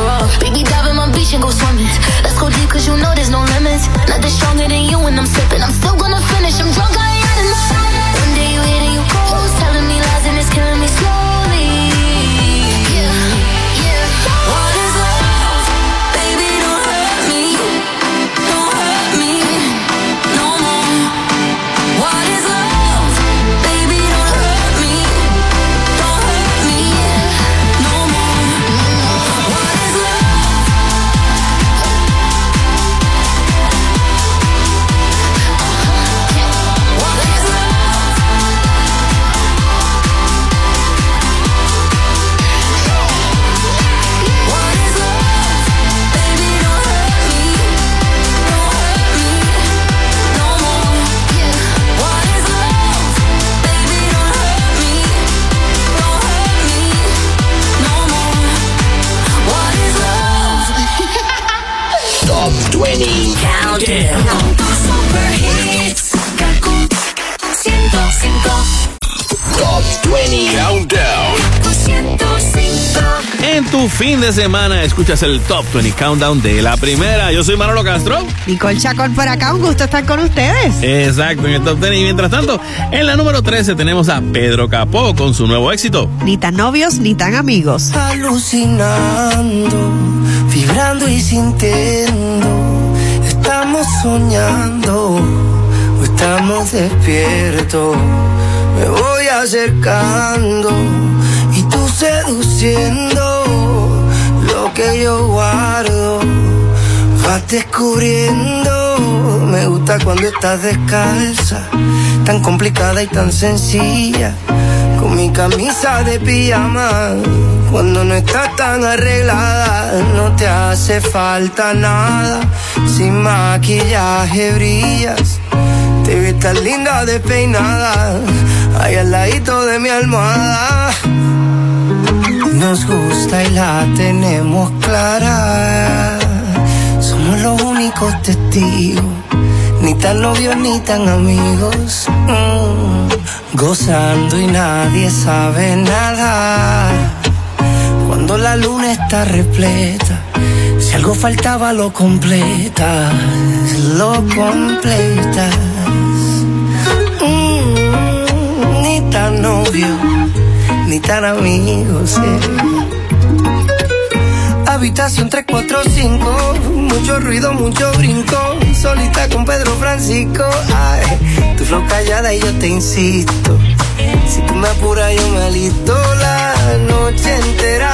Fin de semana escuchas el Top 20 Countdown de la primera. Yo soy Manolo Castro. Nicole Chacón por acá, un gusto estar con ustedes. Exacto, en el Top 10. Y mientras tanto, en la número 13 tenemos a Pedro Capó con su nuevo éxito. Ni tan novios ni tan amigos. alucinando, vibrando y sintiendo. Estamos soñando o estamos despiertos. Me voy acercando y tú seduciendo que yo guardo. Vas descubriendo, me gusta cuando estás descalza, tan complicada y tan sencilla, con mi camisa de pijama. Cuando no estás tan arreglada, no te hace falta nada. Sin maquillaje brillas, te ves tan linda despeinada, ahí al ladito de mi almohada. Nos gusta y la tenemos clara. Somos los únicos testigos, ni tan novios ni tan amigos. Mm, Gozando y nadie sabe nada. Cuando la luna está repleta, si algo faltaba lo completas, lo completas. Mm, ni tan novio, ni tan amigos. eh. Habitación 345, mucho ruido, mucho brinco. Solita con Pedro Francisco. Ay, tu flow callada y yo te insisto. Si tú me apuras, yo me alisto la noche entera.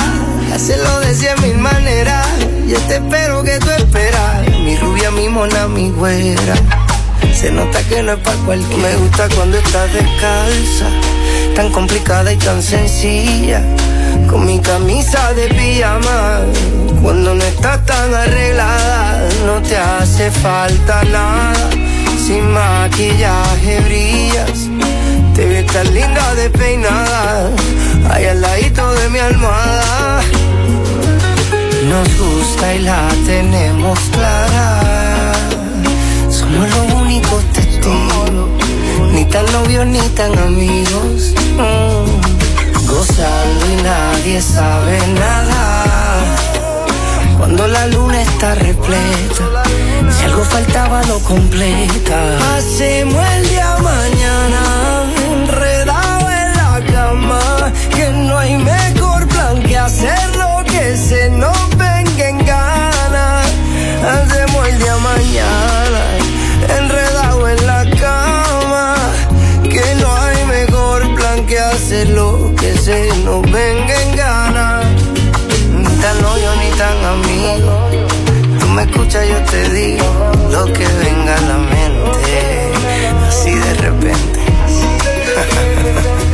Hacerlo de cien mil maneras. Yo te espero que tú esperas. Mi rubia, mi mona, mi güera. Se nota que no es pa' cualquiera. Me gusta cuando estás descalza, tan complicada y tan sencilla. Con mi camisa de pijama, cuando no estás tan arreglada, no te hace falta nada. Sin maquillaje brillas, te ves tan linda despeinada, ahí al ladito de mi almohada. Nos gusta y la tenemos clara. Somos los únicos testigos, ni tan novios ni tan amigos. Mm, Gozando y nadie sabe nada. Cuando la luna está repleta, si algo faltaba lo completa. Hacemos te digo lo que venga a la mente, así de repente.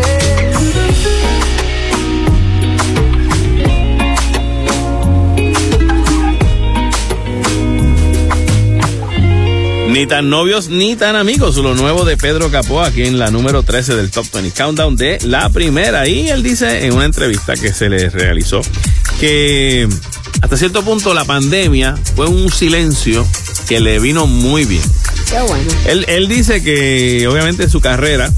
Ni tan novios ni tan amigos. Lo nuevo de Pedro Capó aquí en la número 13 del Top 20 Countdown de la primera. Y él dice en una entrevista que se le realizó que hasta cierto punto la pandemia fue un silencio que le vino muy bien. Qué bueno. Él, él dice que obviamente su carrera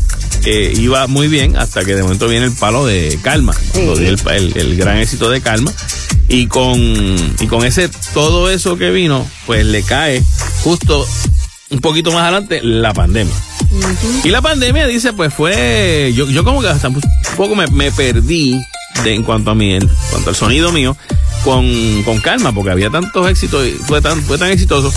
eh, iba muy bien hasta que de momento viene el palo de Calma, dio el, el- el gran éxito de Calma. Y con, y con ese, todo eso que vino, pues le cae justo un poquito más adelante la pandemia. Y la pandemia, dice, pues fue, yo, yo como que hasta un poco me, me perdí de, en cuanto a mí, en cuanto al sonido mío, con, con calma, porque había tantos éxitos, y fue tan, fue tan exitoso,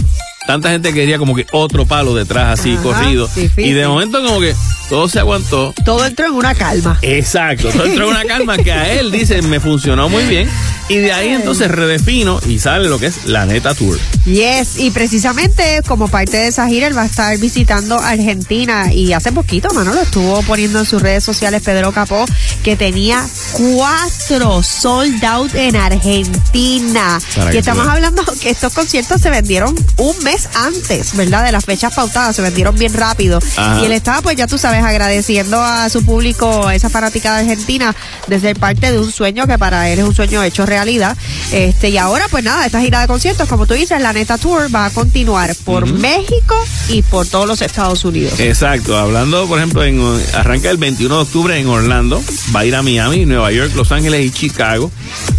tanta gente quería como que otro palo detrás así Ajá, corrido. difícil. Y de momento como que todo se aguantó. Todo entró en una calma. Exacto, todo entró en una calma que a él dice me funcionó muy bien. Y de ahí entonces redefino y sale lo que es la neta tour. Yes, y precisamente como parte de esa gira, él va a estar visitando Argentina. Y hace poquito, mano, lo estuvo poniendo en sus redes sociales Pedro Capó, que tenía cuatro sold out en Argentina. Para y estamos hablando que estos conciertos se vendieron un mes antes, ¿verdad? De las fechas pautadas, se vendieron bien rápido. Ajá. Y él estaba, pues ya tú sabes, agradeciendo a su público, esa fanática de Argentina, de ser parte de un sueño que para él es un sueño hecho realidad. Este, y ahora, pues nada, esta gira de conciertos, como tú dices, la Neta Tour va a continuar por México y por todos los Estados Unidos. Exacto, hablando por ejemplo, en, arranca el 21 de octubre en Orlando, va a ir a Miami, Nueva York, Los Ángeles y Chicago.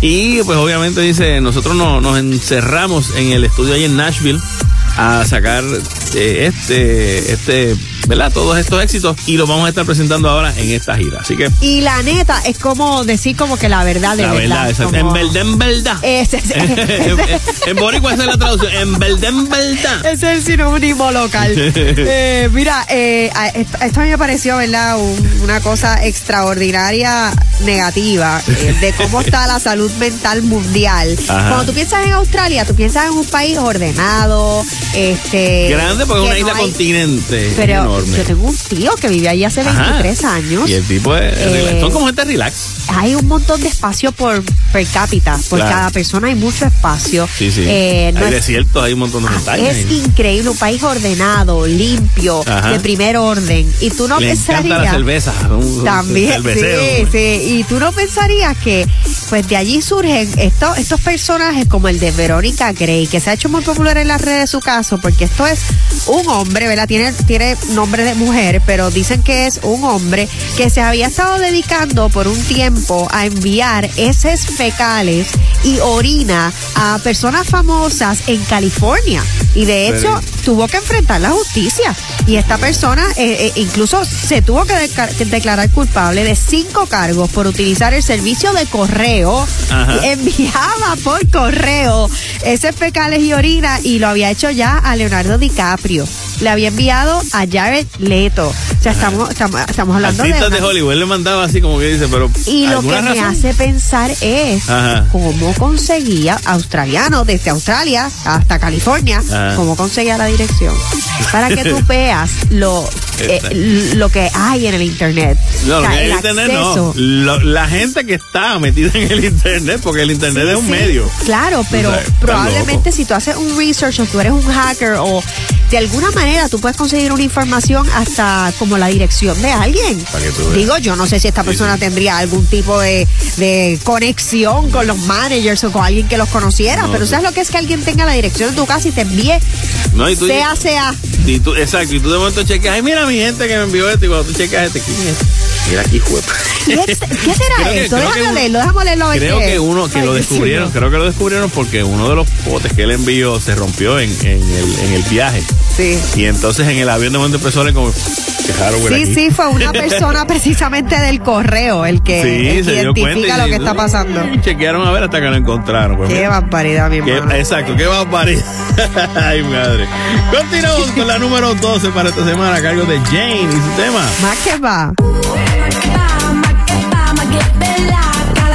Y pues obviamente dice, nosotros no- nos encerramos en el estudio ahí en Nashville a sacar eh, este, este, ¿verdad? Todos estos éxitos y los vamos a estar presentando ahora en esta gira. Así que Y la neta es como decir como que la verdad de la verdad. verdad, exacto. como- en verdad, en verdad. Ese, ese- ese- en Boricua esa es la traducción, en verdad, en verdad. Ese es el sinónimo local. Eh, mira, eh, esto, esto a mí me pareció, ¿verdad? Un- una cosa extraordinaria negativa eh, de cómo está la salud mental mundial. Ajá. Cuando tú piensas en Australia, tú piensas en un país ordenado, este... Grande porque es una isla hay- continente Pero enorme. yo tengo un tío que vive allí hace Ajá. 23 años. Y el tipo es Eh. Son como gente relax. Hay un montón de espacio por per cápita. Por Claro. cada persona hay mucho espacio. Sí, sí. Eh, no hay es- desiertos, hay un montón de montañas. es increíble, un país ordenado, limpio, Ajá. de primer orden. Y tú no Le pensarías. la cerveza. un- También, sí, sí. Y tú no pensarías que, pues de allí surgen estos, estos personajes como el de Verónica Gray, que se ha hecho muy popular en las redes de su caso, porque esto es un hombre, ¿verdad? Tiene, tiene nombre de mujer, pero dicen que es un hombre que se había estado dedicando por un tiempo a enviar heces fecales y orina a personas famosas en California. Y de hecho, tuvo que enfrentar la justicia. Y esta persona eh, eh, incluso se tuvo que, declarar culpable de cinco cargos por utilizar el servicio de correo. Ajá. Enviaba por correo ese fecales y orina y lo había hecho ya a Leonardo DiCaprio. Le había enviado a Jared Leto. O sea, estamos, estamos, estamos hablando de... Artistas de una- Hollywood, él le mandaba así como que dice, pero. y lo que ¿alguna me hace pensar es Ajá. cómo conseguía australiano desde Australia hasta California, Ajá. cómo conseguía la dirección para que tú veas lo eh, lo que hay en el internet. No, O lo que el el internet acceso. no. Lo- la gente que está metida en el internet, porque el internet Sí, es un sí, medio. Claro, pero O sea, está probablemente si tú haces un research o tú eres un hacker o de alguna manera tú puedes conseguir una información hasta como la dirección de alguien. Digo, yo no sé si esta persona tendría algún tipo de, de conexión con los managers o con alguien que los conociera, No, pero sí. ¿sabes lo que es que alguien tenga la dirección de tu casa y te envíe No, y tú, sea, sea? y tú- exacto, y tú de momento chequeas, ay, mira mi gente que me envió esto, y cuando tú checas este, ¿quién es? Mira aquí, juepa. ¿Qué, es- qué será que- que Déjame leerlo, déjame leerlo. Creo que uno, que Ay, lo descubrieron, creo que lo descubrieron porque uno de los potes que él envió se rompió en, en el, en el viaje. Sí. Y entonces en el avión de momento empezó a como, Sí, aquí". sí, fue una persona precisamente del correo el que Sí, el que se dio cuenta. identifica lo que está pasando. y chequearon a ver hasta que lo encontraron. Pues, Qué mira. barbaridad, mi hermano. exacto, qué barbaridad. Ay, madre. Continuamos con la número 12 para esta semana a cargo de Jane y su tema. Más que va.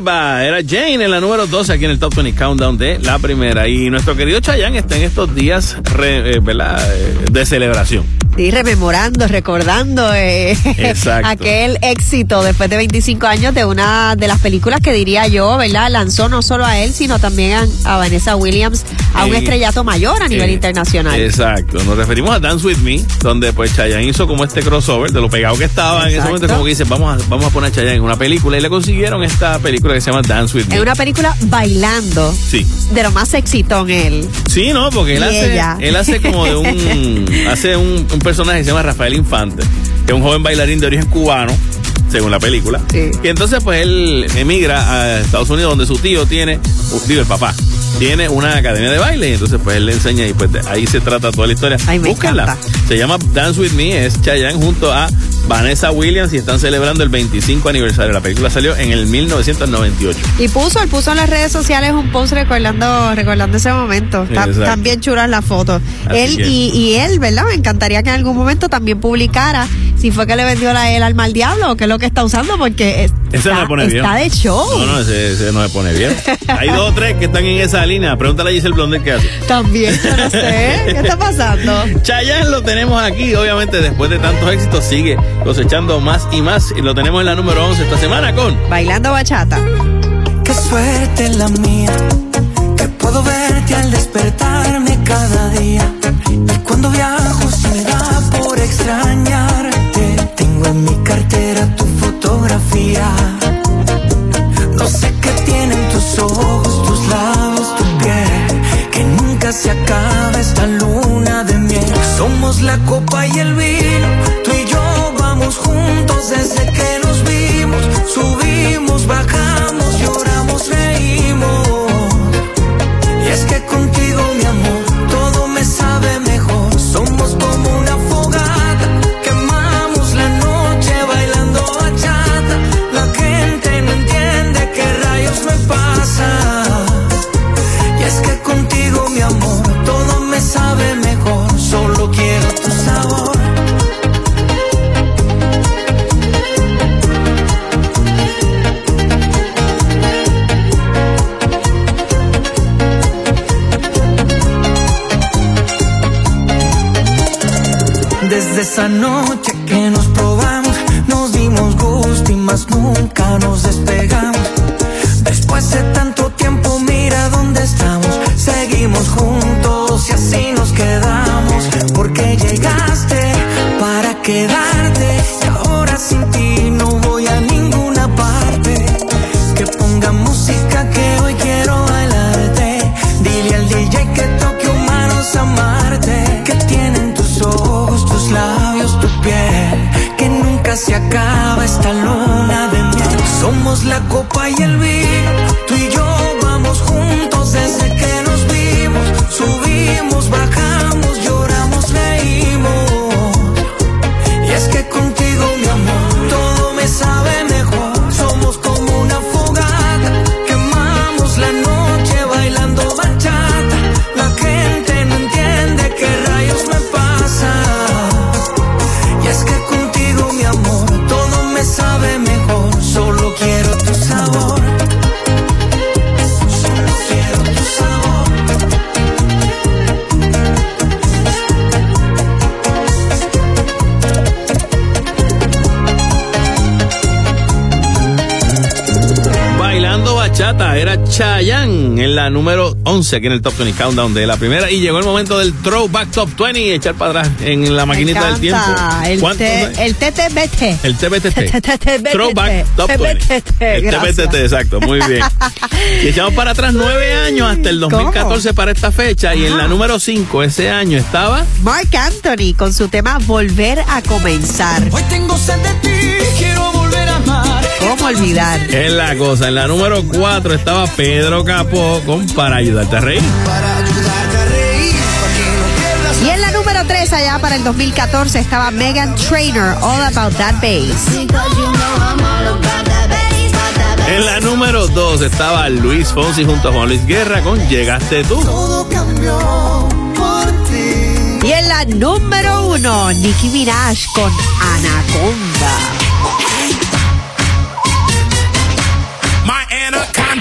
Va, era Jane en la número 12 aquí en el Top 20 Countdown de la primera. Y nuestro querido Chayanne está en estos días eh. Eh, de celebración. Sí, rememorando, recordando eh, Exacto. aquel éxito después de 25 años de una de las películas que diría yo, ¿verdad? Lanzó no solo a él, sino también a, Vanessa Williams a un Eh, estrellato mayor a nivel Eh, internacional. Exacto. Nos referimos a Dance With Me, donde pues Chayanne hizo como este crossover de lo pegado que estaba en ese Exacto. momento, como que dice, vamos a, vamos a poner a Chayanne en una película. Y le consiguieron esta película que se llama Dance With Me. Es una película bailando, Sí. de lo más exitón él. Sí, no, porque él Y hace, ella. él hace como de un, hace un, un personaje que se llama Rafael Infante, que es un joven bailarín de origen cubano, según la película. Y entonces pues él emigra a Estados Unidos donde su tío tiene, digo el papá, tiene una academia de baile y entonces pues él le enseña y pues ahí se trata toda la historia. Ay, Búsquenla. encanta. Se llama Dance With Me, es Chayanne junto a Vanessa Williams y están celebrando el 25 aniversario. La película salió en el 1998. Y puso, él puso en las redes sociales un post recordando, recordando ese momento. Bien chulas las fotos. Él que- y, y él, ¿verdad? Me encantaría que en algún momento también publicara si fue que le vendió la el alma al diablo o qué es lo que está usando, porque es- Ese está, pone bien. está de show. No, no, ese, ese no me pone bien. Hay dos o tres que están en esa línea. Pregúntale a Giselle Blondel qué hace. También, yo no sé. ¿Qué está pasando? Chayanne lo tenemos aquí, obviamente después de tantos éxitos sigue cosechando más y más y lo tenemos en la número 11 esta semana con Bailando bachata. Qué suerte la mía, que puedo verte al despertarme cada día. Y cuando viajo se me da por extrañarte. Tengo en mi cartera tu fotografía. No sé qué tienen tus ojos, tus labios, tu piel. Que nunca se acaba esta luna de miel. Somos la copa y el vino. 11 aquí en el Top 20 Countdown de la primera. Y llegó el momento del Throwback Top 20, echar para atrás en la maquinita del tiempo. El, ¿Cuánto? T- el TTBT. El TBTT. TTBT. Throwback Top 20. TBTT, El. TBTT, exacto, muy bien. Y echamos para atrás nueve años hasta el 2014 para esta fecha. Y en la número 5 ese año estaba. Mark Anthony con su tema Volver a comenzar. Hoy tengo sed de ti, quiero. ¿Cómo olvidar? Es la cosa. En la número 4 estaba Pedro Capó con Para ayudarte a reír. Y en la número 3, allá para el 2014, estaba Megan Trainor, All About That Bass. En la número 2 estaba Luis Fonsi junto a Juan Luis Guerra con Llegaste tú. Todo cambió por ti. Y en la número 1, Nicki Minaj con Anaconda.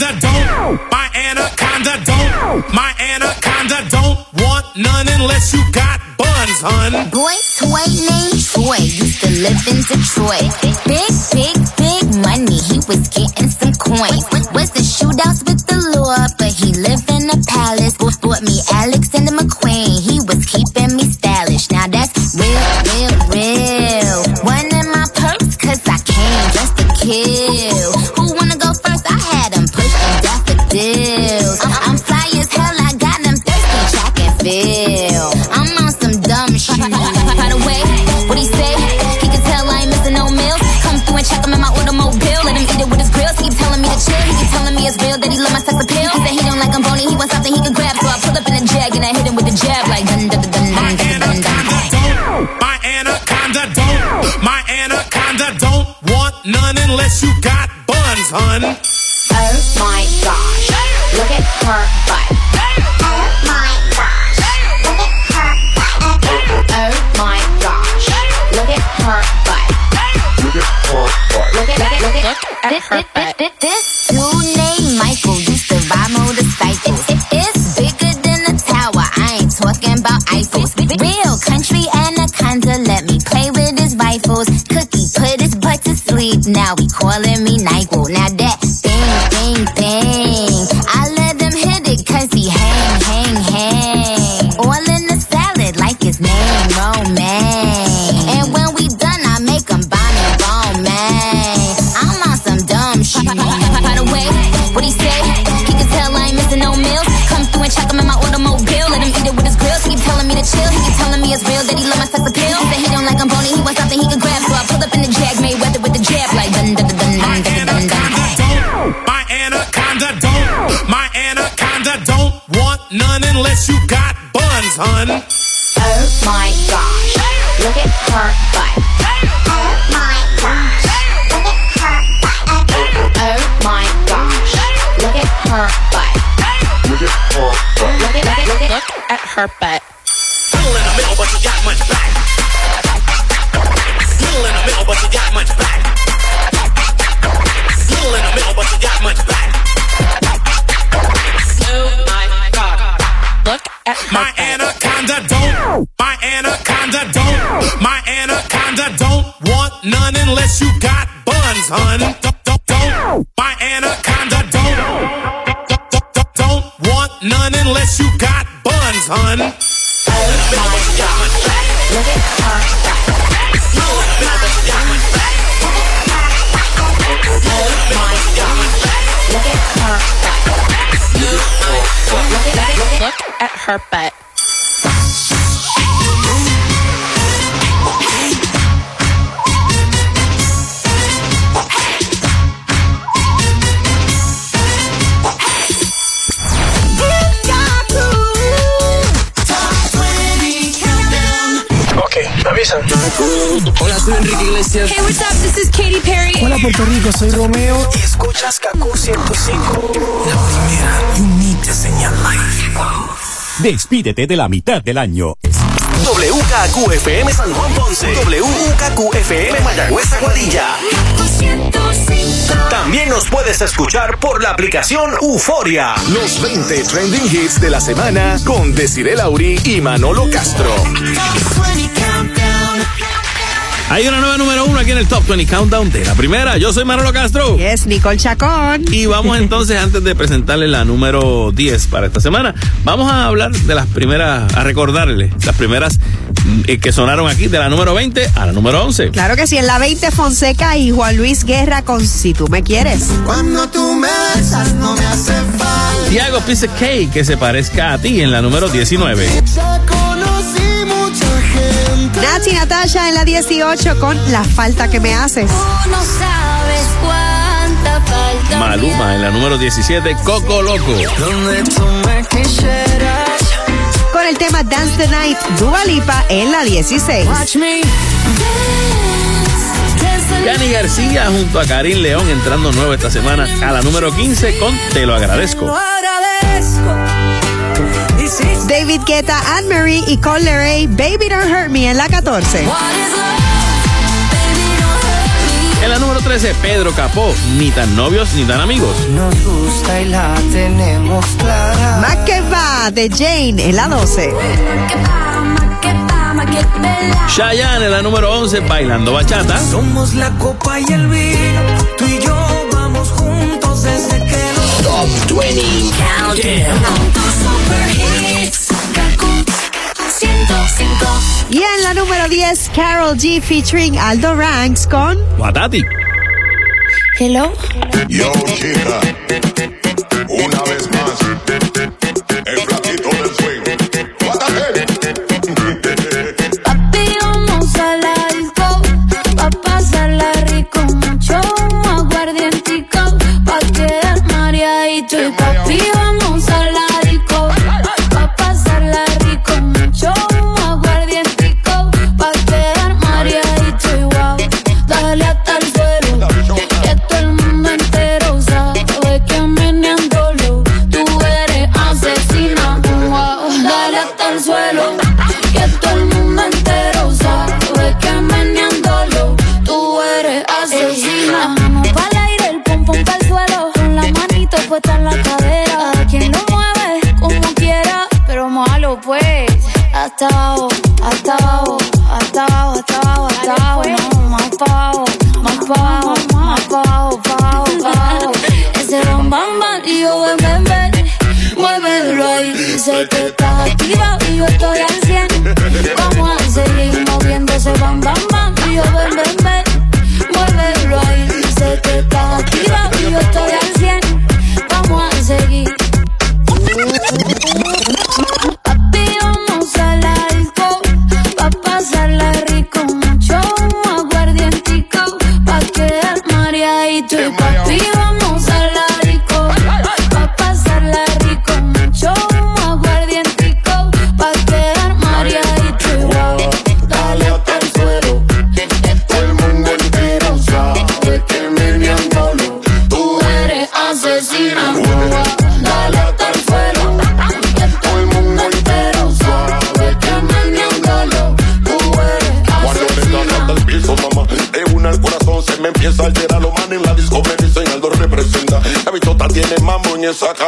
Anaconda don't, my anaconda don't, my anaconda don't want none unless you got buns, hun. Boy toy named Troy used to live in Detroit. Big, big, big money, he was getting some coins. Was the shootouts with the law, but he lived in a palace. Bought me Alexander McQueen, he was keeping me stylish. Now that's real, real, real. One in my purse, cause I came just to kill. It's real that he love my sex appeal. He said he don't like I'm bony. He wants something he can grab. So I pull up in a jag and I hit him with a jab like dun dun dun dun dun dun dun. My anaconda don't, my anaconda don't want none unless you got buns, hun. Oh my gosh, look at her butt. Oh my gosh, look at her butt. Oh my gosh, look at her butt. Look at her butt. Look at look at look at her butt. This dude named Michael sleep. Now he calling me Nyquil. Now that hun. Oh my gosh, look at her butt. Oh my gosh, look at her butt. Oh my gosh, look at her butt. Look at her butt. Look at, look at, look at her butt. At, look at her butt. Ok, me. Hola, soy Enrique Iglesias. Hey, what's up? This is Katy Perry. Hola, Puerto Rico, soy Romeo. Y escuchas Kaku 105. La primera y única señal live. Despídete de la mitad del año. WKQFM San Juan Ponce. WKQFM Mayagüez Aguadilla. También nos puedes escuchar por la aplicación Euforia. Los 20 trending hits de la semana con Desiree Lauri y Manolo Castro. Hay una nueva número uno aquí en el Top 20 Countdown de la primera. Yo soy Manolo Castro. Es Nicole Chacón. Y vamos entonces, antes de presentarle la número 10 para esta semana, vamos a hablar de las primeras, a recordarle las primeras mm, eh, que sonaron aquí, de la número 20 a la número 11. Claro que sí, en la 20 Fonseca y Juan Luis Guerra con Si tú me quieres. Cuando tú me besas no me hace falta. Tiago Piece Cake, que se parezca a ti en la número 19. Nachi Natasha en la 18 con La falta que me haces. Tú no sabes cuánta falta. Maluma en la número 17, Coco Loco. Donde tú me quisieras. Con el tema Dance the Night, Dua Lipa en la 16. Watch me. Yani García junto a Karim León entrando nuevo esta semana a la número 15 con Te lo agradezco. David Guetta, Anne-Marie y Cole Leray, Baby Don't Hurt Me en la 14. En la número 13, Pedro Capó, ni tan novios ni tan amigos. Nos gusta y la tenemos clara. Más que va de Jane en la 12. Chayanne en la número 11, bailando bachata. Somos la copa y el vino. Tú y yo vamos juntos desde que Top 20 Countdown. Y en la número 10, Carol G featuring Aldo Ranks con Guatati. Hello. Yo, chica, una vez más,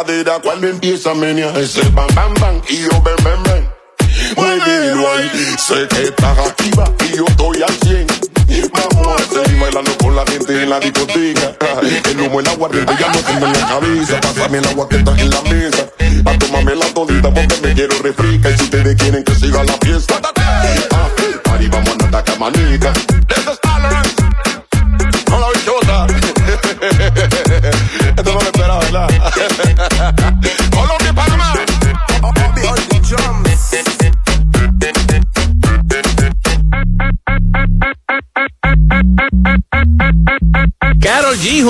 cadera. Cuando empieza a menear ese bam bam bam y yo ven ven ven. Muévelo ahí, sé que estás activa y yo estoy al 100. Vamos a seguir bailando con la gente en la discoteca. El humo, el agua, ya no tengo en la cabeza. Pásame el agua que está en la mesa. A tomarme la todita porque me quiero refrica. Y si ustedes quieren que siga la fiesta,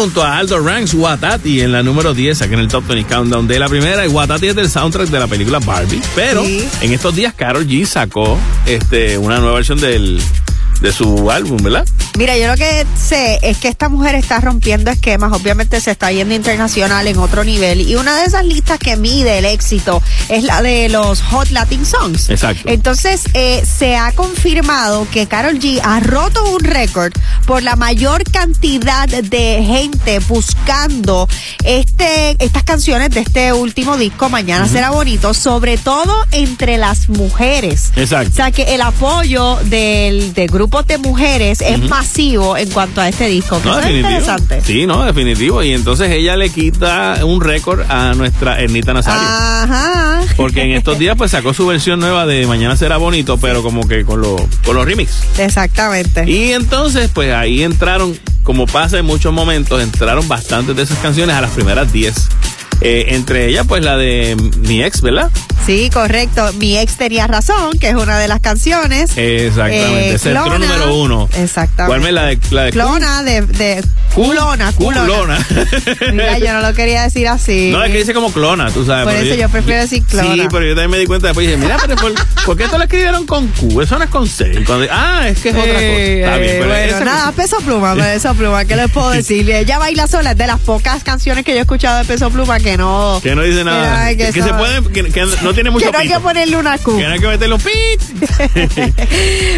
junto a Aldo Ranks Watati en la número 10 aquí en el Top 20 Countdown de la primera y Watati es del soundtrack de la película Barbie pero Sí. en estos días Carol G sacó este una nueva versión del de su álbum, ¿verdad? Mira, yo lo que sé es que esta mujer está rompiendo esquemas, obviamente se está yendo internacional en otro nivel y una de esas listas que mide el éxito es la de los Hot Latin Songs. Exacto. Entonces, eh, se ha confirmado que Carol G ha roto un récord por la mayor cantidad de gente buscando este, estas canciones de este último disco, Mañana será bonito, sobre todo entre las mujeres. Exacto. O sea que el apoyo del, de grupos de mujeres es masivo en cuanto a este disco. que No, eso es interesante. Sí, no, definitivo. Y entonces ella le quita un récord a nuestra Ernita Nazario. Ajá. Porque en estos días pues sacó su versión nueva de Mañana será bonito, pero como que con, lo, con los remix. Exactamente. Y entonces, pues ahí entraron, como pasa en muchos momentos, entraron bastantes de esas canciones a las primeras 10. Eh, entre ellas, pues la de mi ex, ¿verdad? Sí, correcto. Mi ex tenía razón, que es una de las canciones. Exactamente. Eh, es el Clona. número uno. Exactamente. ¿Cuál me la de, la de Clona de, de culona, culona. Culona. Mira, yo no lo quería decir así. No, es que dice como clona, tú sabes. Por eso yo prefiero decir clona. Sí, pero yo también me di cuenta después y dije, mira, pero ¿por, ¿por qué esto lo escribieron con Q? Eso no es con C. Cuando- ah, es que es otra cosa. Está bien, Eh, pero bueno, nada, peso pluma, peso pluma, ¿qué les puedo decir? Ella baila sola, es de las pocas canciones que yo he escuchado de peso pluma que no. que no dice nada. ay, que, que que eso- se puede, que, que no tiene mucho que no hay que pito. ponerle una Q. Que no hay que meterle un pit.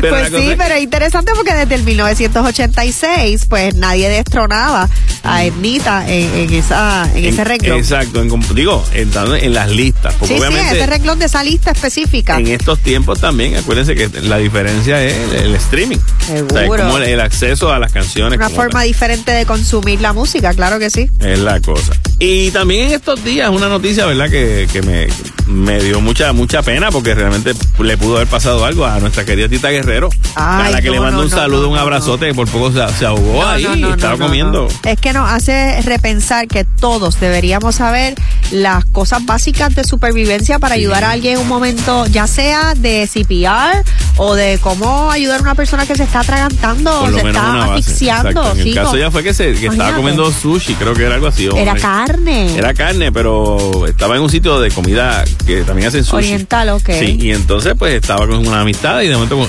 Pues sí, es- pero es interesante porque desde el 1986, pues nadie destronaba a Ernita en, en esa, en, ese renglón. Exacto, en, digo, entrando en las listas. Porque Sí, sí, ese renglón de esa lista específica. en estos tiempos también, acuérdense que la diferencia es el, el streaming. O sea, es Seguro. como el, el acceso a las canciones. Una forma diferente de consumir la música, claro que sí. Es la cosa. Y también en estos días una noticia, ¿verdad? Que, que me, me dio mucha mucha pena porque realmente le pudo haber pasado algo a nuestra querida Tita Guerrero. Ay, a la que no, le mando no, un saludo, no, un abrazote, que por poco se, se ahogó ahí y estaba comiendo. Es que nos hace repensar que todos deberíamos saber las cosas básicas de supervivencia para ayudar a alguien en un momento, ya sea de CPR o de cómo ayudar a una persona que se está atragantando o se está base. asfixiando. En el caso ya fue que, se, que estaba comiendo sushi, creo que era algo así. Era carne. Era carne, pero estaba en un sitio de comida que también hacen sushi. Oriental, ok. Sí, y entonces pues estaba con una amistad y de momento como,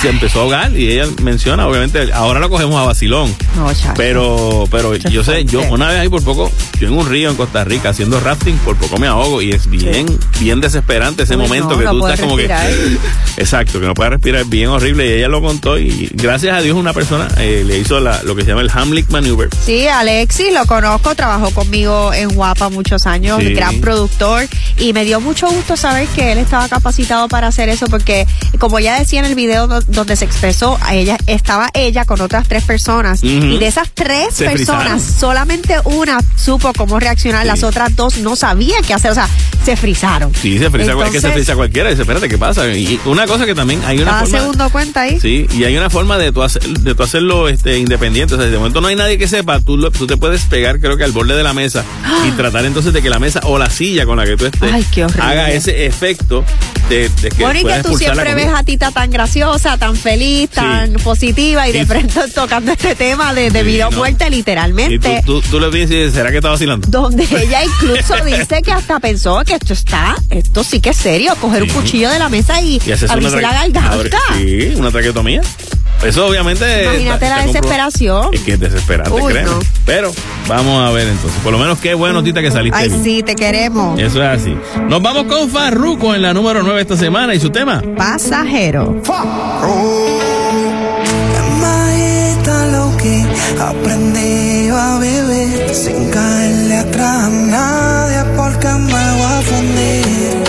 se empezó a ahogar y ella menciona, obviamente, ahora lo cogemos a vacilón. No, chacho. Pero, pero yo sé, yo una vez ahí por poco, yo en un río en Costa Rica haciendo rafting, por poco me ahogo y es bien, bien desesperante ese momento no, que no tú estás como que, exacto, que no puedes respirar, bien horrible y ella lo contó y gracias a Dios una persona eh, le hizo la, lo que se llama el Hamlick Maneuver. Sí, Alexis, lo conozco, trabajó conmigo en Guapa muchos años, Sí. gran productor, y me dio mucho gusto saber que él estaba capacitado para hacer eso, porque como ya decía en el video do- donde se expresó, a ella estaba ella con otras tres personas, y de esas tres Se personas, frizaron. solamente una supo cómo reaccionar, las otras dos no sabían qué hacer, o sea, se frizaron. Sí, se frisa, es que se Entonces- frisa cualquiera y dice, espérate, ¿qué pasa? Y una cosa que también hay una Cada forma... segundo cuenta ahí. Sí, y hay una forma de tú, hacer, de tú hacerlo este, independiente. O sea, de momento no hay nadie que sepa, tú, lo- tú te puedes pegar, creo que al borde de la mesa y tratar entonces de que la mesa o la silla con la que tú estés Ay, qué horrible. haga ese efecto de, de que Bueno, y que tú siempre ves a Tita tan graciosa, tan feliz, tan positiva y de frente tocando este tema de, de Sí, vida o no. muerte Y tú, literalmente. tú, tú le dices, ¿será que está vacilando? Donde ella incluso dice que hasta pensó que esto está, esto sí que es serio, coger un cuchillo de la mesa y, Y abrirse la garganta. Sí, una traqueotomía. Eso obviamente. Imagínate la está desesperación. Es que es desesperante, Uy, créeme. no. Pero vamos a ver entonces. Por lo menos qué bueno, Tita, que saliste Ay, bien. sí, te queremos. Eso es así. Nos vamos con Farruko en la número 9 esta semana y su tema. Pasajero. Lo Aprendí a vivir sin caerle atrás a nadie porque me voy a fundir.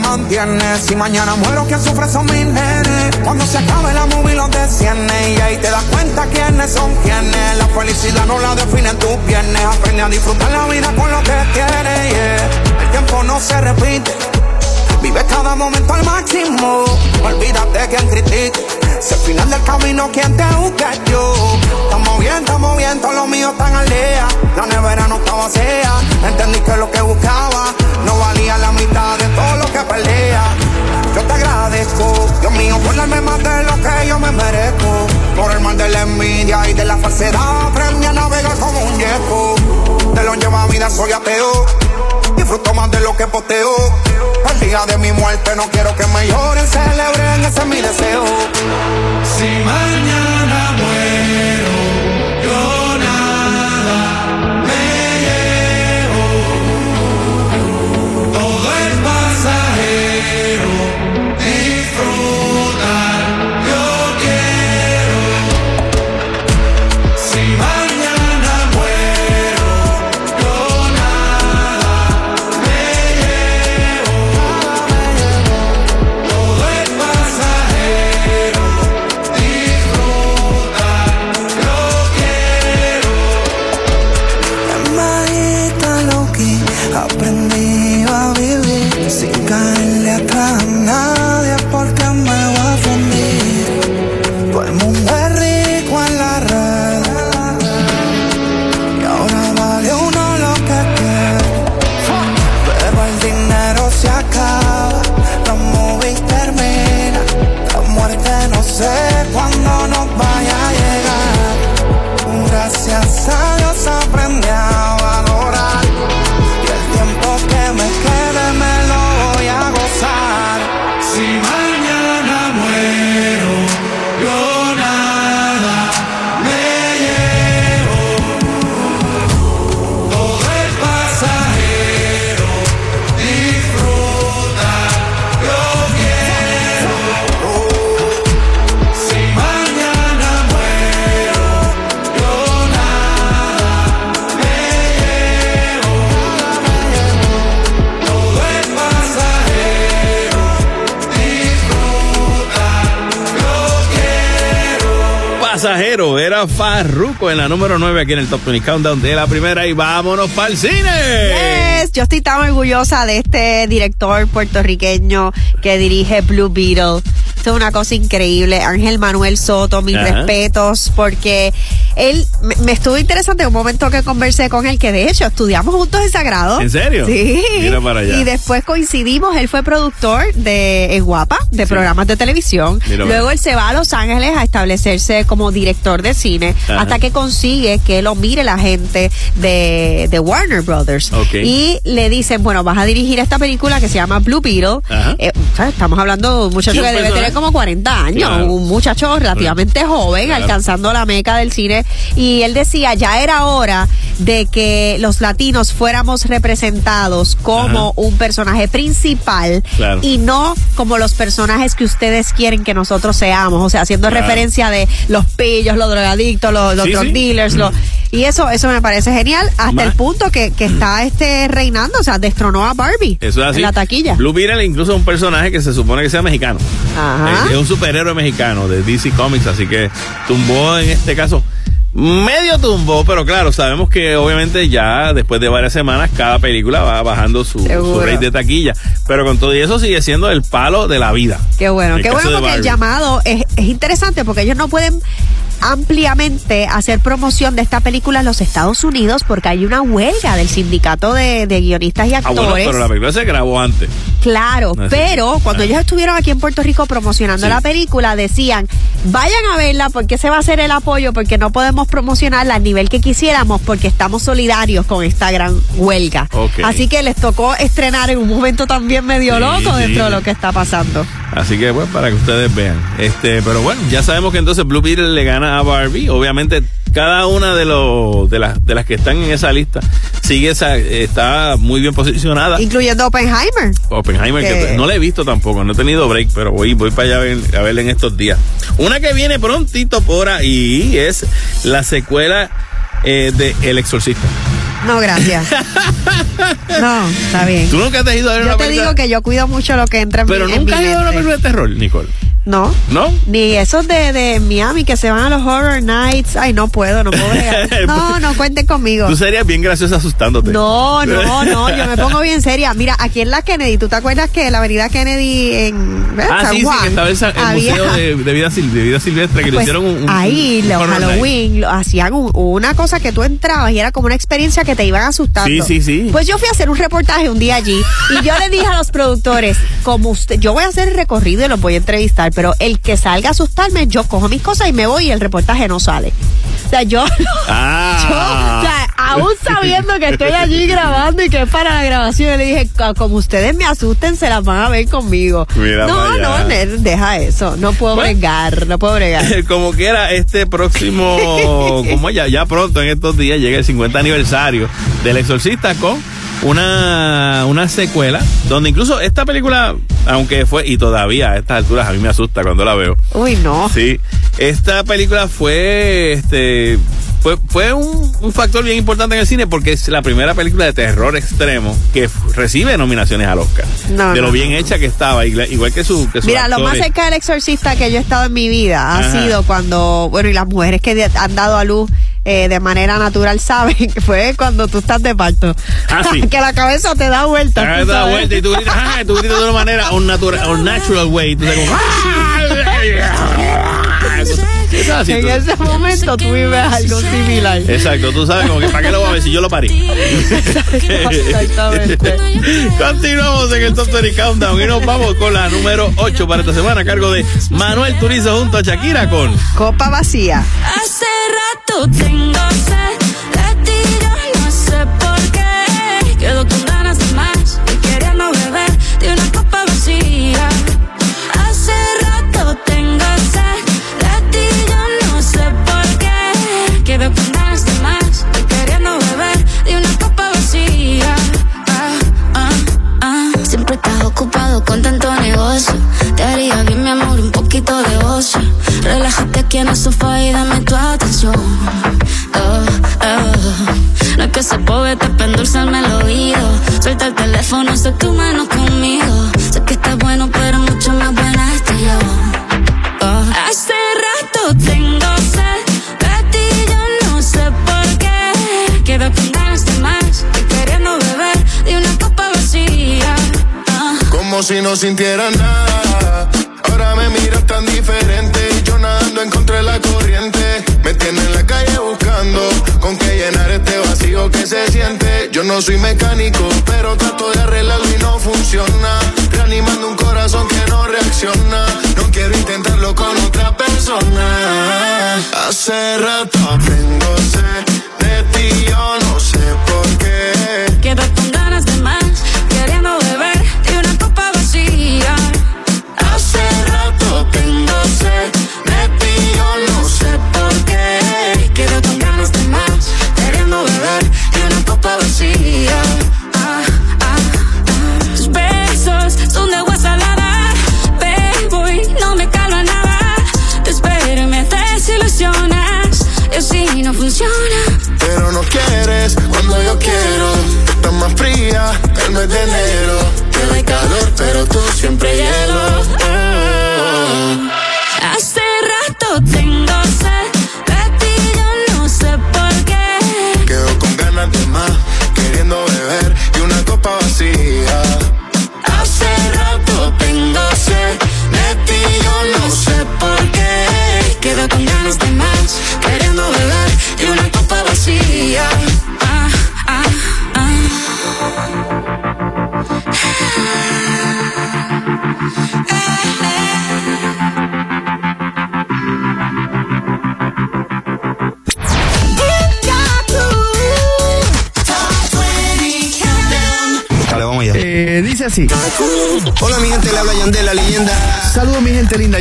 Me mantiene. Si mañana muero, quien sufre son mis nenes. Cuando se acabe la movie los desciende. Y ahí te das cuenta quiénes son quienes. La felicidad no la definen tus viernes. Aprende a disfrutar la vida con lo que tienes. El tiempo no se repite. Vive cada momento al máximo. Olvídate quien critique. Si al final del camino quien te busca yo. Estamos bien, estamos bien, todos los míos están al día. La nevera no está vacía. Entendí que lo que buscaba no valía la mitad de todo lo que perdía. Yo te agradezco, Dios mío, por darme más de lo que yo me merezco. Por el mal de la envidia y de la falsedad, aprendí a navegar como un yeco. De lo lleva vida soy ateo. Disfruto más de lo que posteo. El día de mi muerte no quiero que me lloren, celebren, ese es mi deseo. Si mañana muero, Farruko en la número 9 aquí en el Top 20 Countdown de la primera y vámonos para el cine. Yes, yo estoy tan orgullosa de este director puertorriqueño que dirige Blue Beetle. Esto es una cosa increíble. Ángel Manuel Soto, mis Ajá. respetos, porque él me, me estuvo interesante un momento que conversé con él, que de hecho estudiamos juntos en Sagrado. ¿En serio? Sí. Mira para allá. Y después coincidimos. Él fue productor de En Guapa, de programas de televisión. Mira Luego él se va a Los Ángeles a establecerse como director de cine, Ajá. hasta que consigue que lo mire la gente de, de Warner Brothers. Y le dicen, bueno, vas a dirigir esta película que se llama Blue Beetle. Eh. Estamos hablando de un muchacho que debe tener como 40 años, Claro. un muchacho relativamente joven, Claro. alcanzando la meca del cine y él decía, ya era hora de que los latinos fuéramos representados como Ajá. un personaje principal Claro. y no como los personajes que ustedes quieren que nosotros seamos, o sea, haciendo Claro. referencia de los pillos, los drogadictos, los, los Sí, drug sí. dealers, los- y eso eso me parece genial hasta Ma- el punto que, que está este reinando, o sea, destronó a Barbie Eso es así. en la taquilla. Blue Beetle incluso es un personaje que se supone que sea mexicano. Ajá. Es, es un superhéroe mexicano de DC Comics, así que tumbó en este caso. Medio tumbó, pero claro, sabemos que obviamente ya después de varias semanas cada película va bajando su, su rate de taquilla. Pero con todo y eso sigue siendo el palo de la vida. Qué bueno, qué bueno porque el llamado es, es interesante porque ellos no pueden ampliamente hacer promoción de esta película en los Estados Unidos porque hay una huelga del sindicato de, de guionistas y Ah, actores. bueno, pero la película se grabó antes. Claro, Así. pero cuando ellos estuvieron aquí en Puerto Rico promocionando Sí. la película, decían, vayan a verla porque ese va a ser el apoyo, porque no podemos promocionarla al nivel que quisiéramos, porque estamos solidarios con esta gran huelga. Así que les tocó estrenar en un momento también medio Sí, loco sí. dentro de lo que está pasando. Así que, pues, para que ustedes vean. Este, pero bueno, ya sabemos que entonces Blue Beetle le gana a Barbie. Obviamente, cada una de los de las de las que están en esa lista sigue esa, está muy bien posicionada. Incluyendo Oppenheimer. Oppenheimer, que Que- no la he visto tampoco, no he tenido break, pero voy, voy para allá a, ver, a verla en estos días. Una que viene prontito por ahí es la secuela eh, de El Exorcista. No, gracias. no, está bien. ¿Tú nunca te has ido a ver Yo una te película? digo que yo cuido mucho lo que entra en Pero mi, en nunca mi has ido a una película de terror, Nicole. No. ¿No? Ni esos de, de Miami que se van a los horror nights. Ay, no puedo, no puedo. No, no cuenten conmigo. Tú serías bien graciosa asustándote. No, no, no, yo me pongo bien seria. Mira, aquí en la Kennedy, ¿tú te acuerdas que la avenida Kennedy en ¿ves? Ah, San sí, sí, Juan? que estaba el, había- museo de, de vida, de vida silvestre que le Pues, hicieron un, un- ahí, un los. Halloween, lo- hacían un- una cosa que tú entrabas y era como una experiencia que te iban asustando. Sí, sí, sí. Pues yo fui a hacer un reportaje un día allí y yo le dije a los productores, como usted, yo voy a hacer el recorrido y los voy a entrevistar, pero el que salga a asustarme, yo cojo mis cosas y me voy y el reportaje no sale. O sea, yo, Ah. yo, o sea, aún sabiendo que estoy allí grabando y que es para la grabación, yo le dije, "Co- como ustedes me asusten, se las van a ver conmigo. Mira no, no, deja eso, no puedo Bueno. bregar, no puedo bregar. como quiera, este próximo, como ya, ya pronto en estos días llega el 50 aniversario del Exorcista con una, una secuela, donde incluso esta película, aunque fue, y todavía a estas alturas a mí me asusta cuando la veo. Uy, no. Sí, esta película fue, este, fue, fue un, un factor bien importante en el cine porque es la primera película de terror extremo que recibe nominaciones al Oscar. No, de no, lo bien no. hecha que estaba, igual que su, que Mira, lo más cerca del exorcista que yo he estado en mi vida ha Ajá. sido cuando, bueno, y las mujeres que han dado a luz eh, de manera natural saben que fue cuando tú estás de parto. Ah, sí. que la cabeza te da vuelta. Tú da vuelta y tú gritas, ah, tú gritas de una manera, un natural, un natural way. Tú como, ah, es así, en tú- ese momento tú vives algo similar. Exacto, tú sabes como que para qué lo voy a ver si yo lo parí. Exactamente. Continuamos en el Top 20 Countdown y nos vamos con la número 8 para esta semana a cargo de Manuel Turizo junto a Shakira con Copa vacía. Hace rato tengo sed de ti, aquí en el sofá y dame tu atención. Oh, oh. No es que se poeta para endulzarme el oído. Suelta el teléfono, sé tu mano conmigo. Sé que estás bueno, pero mucho más buena estoy yo. Oh. Hace rato tengo sed de ti, yo no sé por qué. Quedo con ganas de más y queriendo beber de una copa vacía. Como si no sintiera nada. Ahora me miras tan diferente. Y Yo nadando en contra de la corriente. Me tiene en la calle buscando con qué llenar este vacío que se siente. Yo no soy mecánico, pero trato de arreglarlo y no funciona. Reanimando un corazón que no reacciona. No quiero intentarlo con otra persona. Hace rato tengo sed de ti, yo no sé por qué. Quedo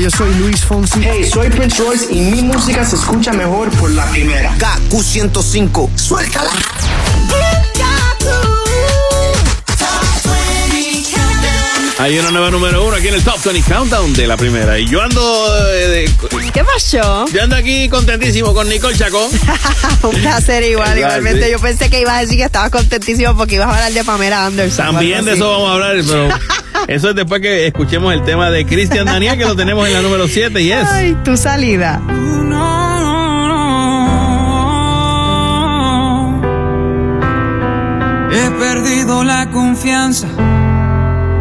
yo soy Luis Fonsi. Hey, soy Prince Royce y mi música se escucha mejor por la primera. KQ105, suéltala. Hay una nueva número uno aquí en el Top 20 Countdown de la primera. Y yo ando. eh, de- ¿Qué pasó? yo ando aquí contentísimo con Nicole Chacón. Un placer igual, Igual, igualmente. sí. Yo pensé que ibas a decir que estabas contentísimo porque ibas a hablar de Pamela Anderson. También de así. eso vamos a hablar, pero eso es después que escuchemos el tema de Cristian Daniel, que lo tenemos en la número 7 y es. Ay, tu salida. He perdido la confianza,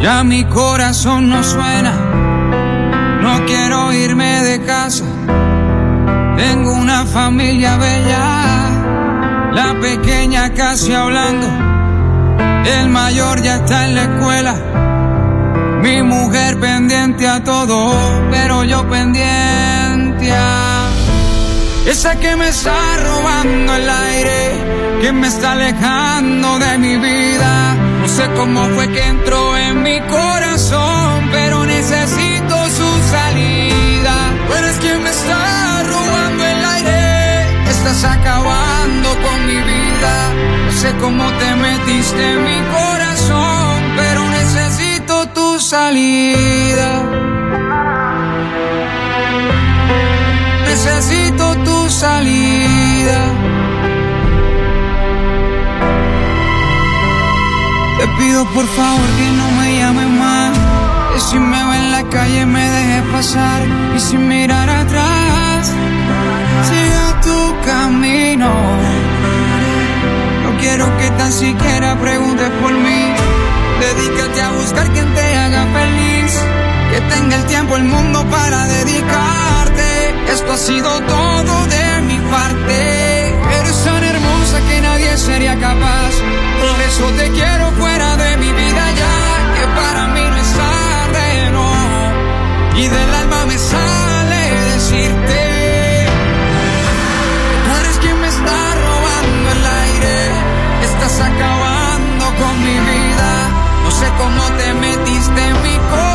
ya mi corazón no suena. No quiero irme de casa, tengo una familia bella, la pequeña casi hablando, el mayor ya está en la escuela. Mi mujer pendiente a todo, pero yo pendiente a esa que me está robando el aire, que me está alejando de mi vida. No sé cómo fue que entró en mi corazón, pero necesito su salida. Tú eres quien me está robando el aire, estás acabando con mi vida. No sé cómo te metiste en mi corazón, salida. Necesito tu salida. Te pido por favor que no me llames más. Que si me ve en la calle me dejes pasar. Y sin mirar atrás, siga tu camino. No quiero que tan siquiera preguntes por mí. Dedícate a buscar quien te haga feliz. Que tenga el tiempo, el mundo para dedicarte. Esto ha sido todo de mi parte. Eres tan hermosa que nadie sería capaz. Por eso te quiero fuera de mi vida ya. Que para mí no es tarde. Y del alma me sale decirte. Eres quien me está robando el aire. Estás acabando sé cómo te metiste en mi corazón,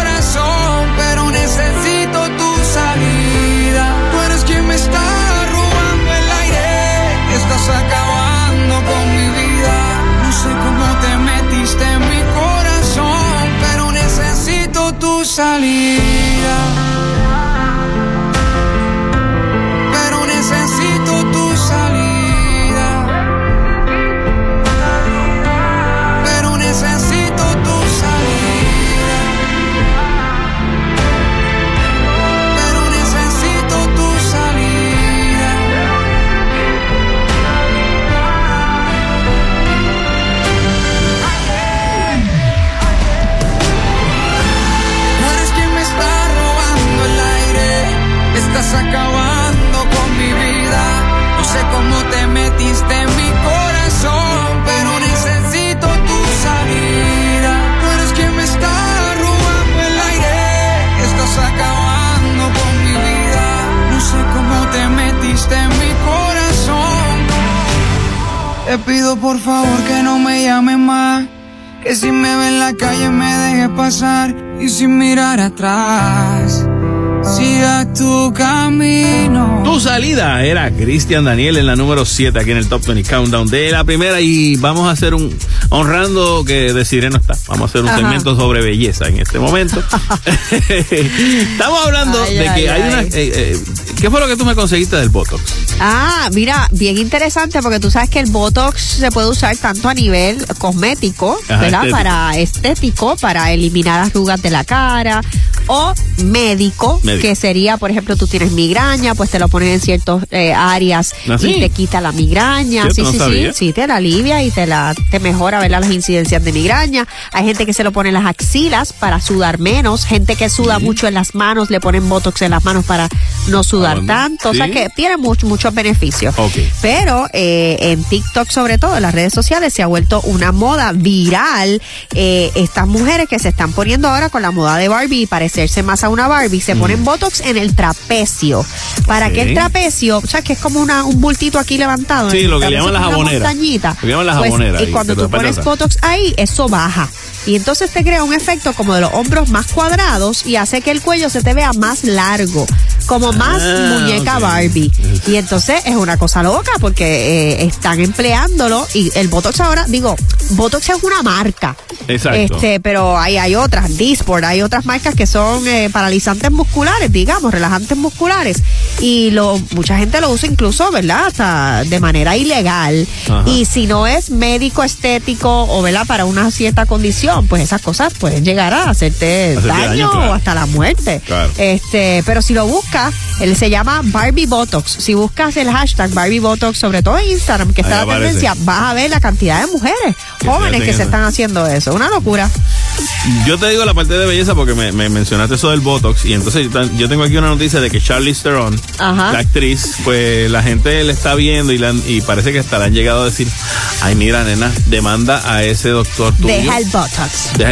Era Cristian Daniel en la número 7 aquí en el Top 20 Countdown de la primera y vamos a hacer un honrando que Desiree no está. Vamos a hacer un Ajá. segmento sobre belleza en este momento. Estamos hablando Ay, de que ay, hay ay. una eh, eh, ¿Qué fue lo que tú me conseguiste del Botox? Ah, mira, bien interesante porque tú sabes que el Botox se puede usar tanto a nivel cosmético, Ajá, ¿verdad? estético. Para estético, para eliminar arrugas de la cara, o médico, Médico. que sería, por ejemplo, tú tienes migraña, pues te lo pones en ciertas áreas ¿Ah, sí? y te quita la migraña. Sí, no sí, sabía. sí, sí, te la alivia y te la te mejora, ¿verdad? Las incidencias de migraña. Hay gente que se lo pone en las axilas para sudar menos, gente que suda mucho en las manos, le ponen Botox en las manos para no sudar Ah, tanto. O sea que tiene mucho- muchos beneficios. Pero eh, en TikTok, sobre todo, en las redes sociales, se ha vuelto una moda viral. eh, estas mujeres que se están poniendo ahora con la moda de Barbie y parecerse más a una Barbie, se ponen Botox en el trapecio. Para que el trapecio, o sea, que es como una, un bultito aquí levantado. Sí, lo que le llaman la como una jabonera. montañita. Lo llaman la Pues, jabonera Y cuando tú pones. Botox ahí, eso baja. Y entonces te crea un efecto como de los hombros más cuadrados y hace que el cuello se te vea más largo, como más Ah, muñeca ok. Barbie. Y entonces es una cosa loca porque eh, están empleándolo y el Botox ahora, digo, Botox es una marca. Exacto. Este, pero hay, hay otras, Dysport, hay otras marcas que son eh, paralizantes musculares, digamos, relajantes musculares. Y lo, mucha gente lo usa incluso, ¿verdad? Hasta de manera ilegal. Ajá. Y si no es médico estético o, ¿verdad? Para una cierta condición, pues esas cosas pueden llegar a hacerte, Hacerte daño, daño, claro. o hasta la muerte. Claro. Este, pero si lo buscas, él se llama Barbie Botox. Si buscas el hashtag Barbie Botox, sobre todo en Instagram, que está Ahí la aparece. tendencia, vas a ver la cantidad de mujeres Que jóvenes que se están haciendo eso. Una locura. Yo te digo la parte de belleza porque me, me mencionaste eso del Botox y entonces yo tengo aquí una noticia de que Charlize Theron, Ajá. la actriz, pues la gente le está viendo y, la- y parece que hasta le han llegado a decir, ay mira nena, demanda a ese doctor tuyo. Deja el Botox.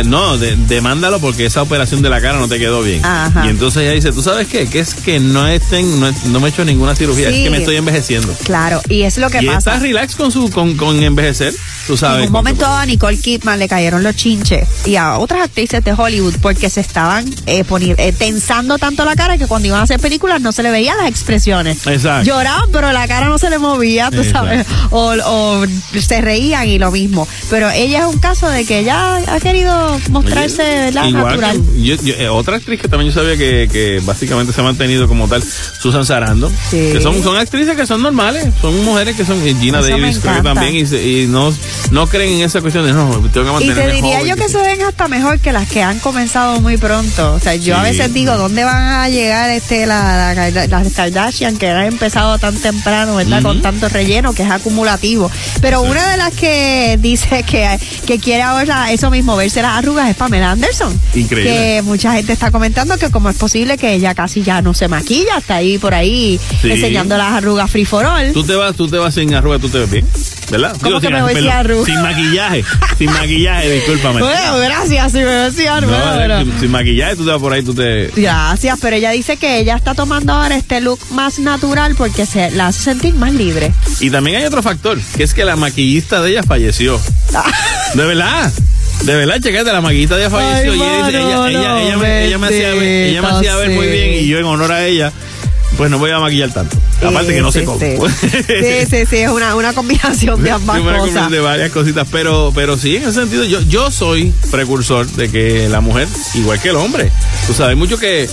No, de- demándalo porque esa operación de la cara no te quedó bien. Ajá. Y entonces ella dice, ¿tú sabes qué? Que es que no, estén, no, no me he hecho ninguna cirugía, Sí. es que me estoy envejeciendo. Claro, y es lo que y pasa. está relax con su con, con envejecer, tú sabes. En un momento a Nicole Kidman le cayeron los chinches y a otras actrices de Hollywood porque se estaban eh, poni- eh, tensando tanto la cara que cuando iban a hacer películas no se le veían las expresiones. Exacto. Lloraban, pero la cara no se le movía, tú Exacto. sabes. O, o se reían y lo mismo. Pero ella es un caso de que ella querido mostrarse ¿verdad? Igual natural. que- yo- yo- eh, otra actriz que también yo sabía que, que básicamente se ha mantenido como tal, Susan Sarandon, Sí. que son, son actrices que son normales, son mujeres que son, y Gina Eso Davis creo que también, y, se- y no, no creen en esa cuestión de no, tengo que Y mantenerme te diría joven, yo que se ven hasta mejor que las que han comenzado muy pronto. O sea, yo a veces digo, ¿dónde van a llegar este la, la- las Kardashian que han empezado tan temprano, ¿verdad? Con tanto relleno que es acumulativo. Pero una de las que dice que, que quiere ahora eso mismo, verse las arrugas es Pamela Anderson. Increíble. Que mucha gente está comentando que como es posible que ella casi ya no se maquilla, está ahí por ahí Sí. enseñando las arrugas free for all. Tú te vas, tú te vas sin arruga, tú te ves bien, ¿verdad? ¿Cómo que sin, me voy sin perdón, arruga? sin maquillaje, sin maquillaje, discúlpame. Bueno, gracias, si me decían, No, bueno, eh, bueno. sin, sin maquillaje tú te vas por ahí, tú te... Gracias, pero ella dice que ella está tomando ahora este look más natural porque se la hace sentir más libre. Y también hay otro factor, que es que la maquillista de ella falleció. De verdad. De verdad, checate, la de ella falleció Ay, y ella, ella, mano, ella, no, ella me, ella me hacía ver, ella me hacía ver muy bien y yo en honor a ella, pues no voy a maquillar tanto. Aparte que no Sí, sé cómo. sí. Sí, sí, sí, es una, una combinación de ambas Sí, una combinación cosas. de varias cositas, pero, pero sí, en ese sentido, yo, yo soy precursor de que la mujer, igual que el hombre, tú sabes, hay muchos que,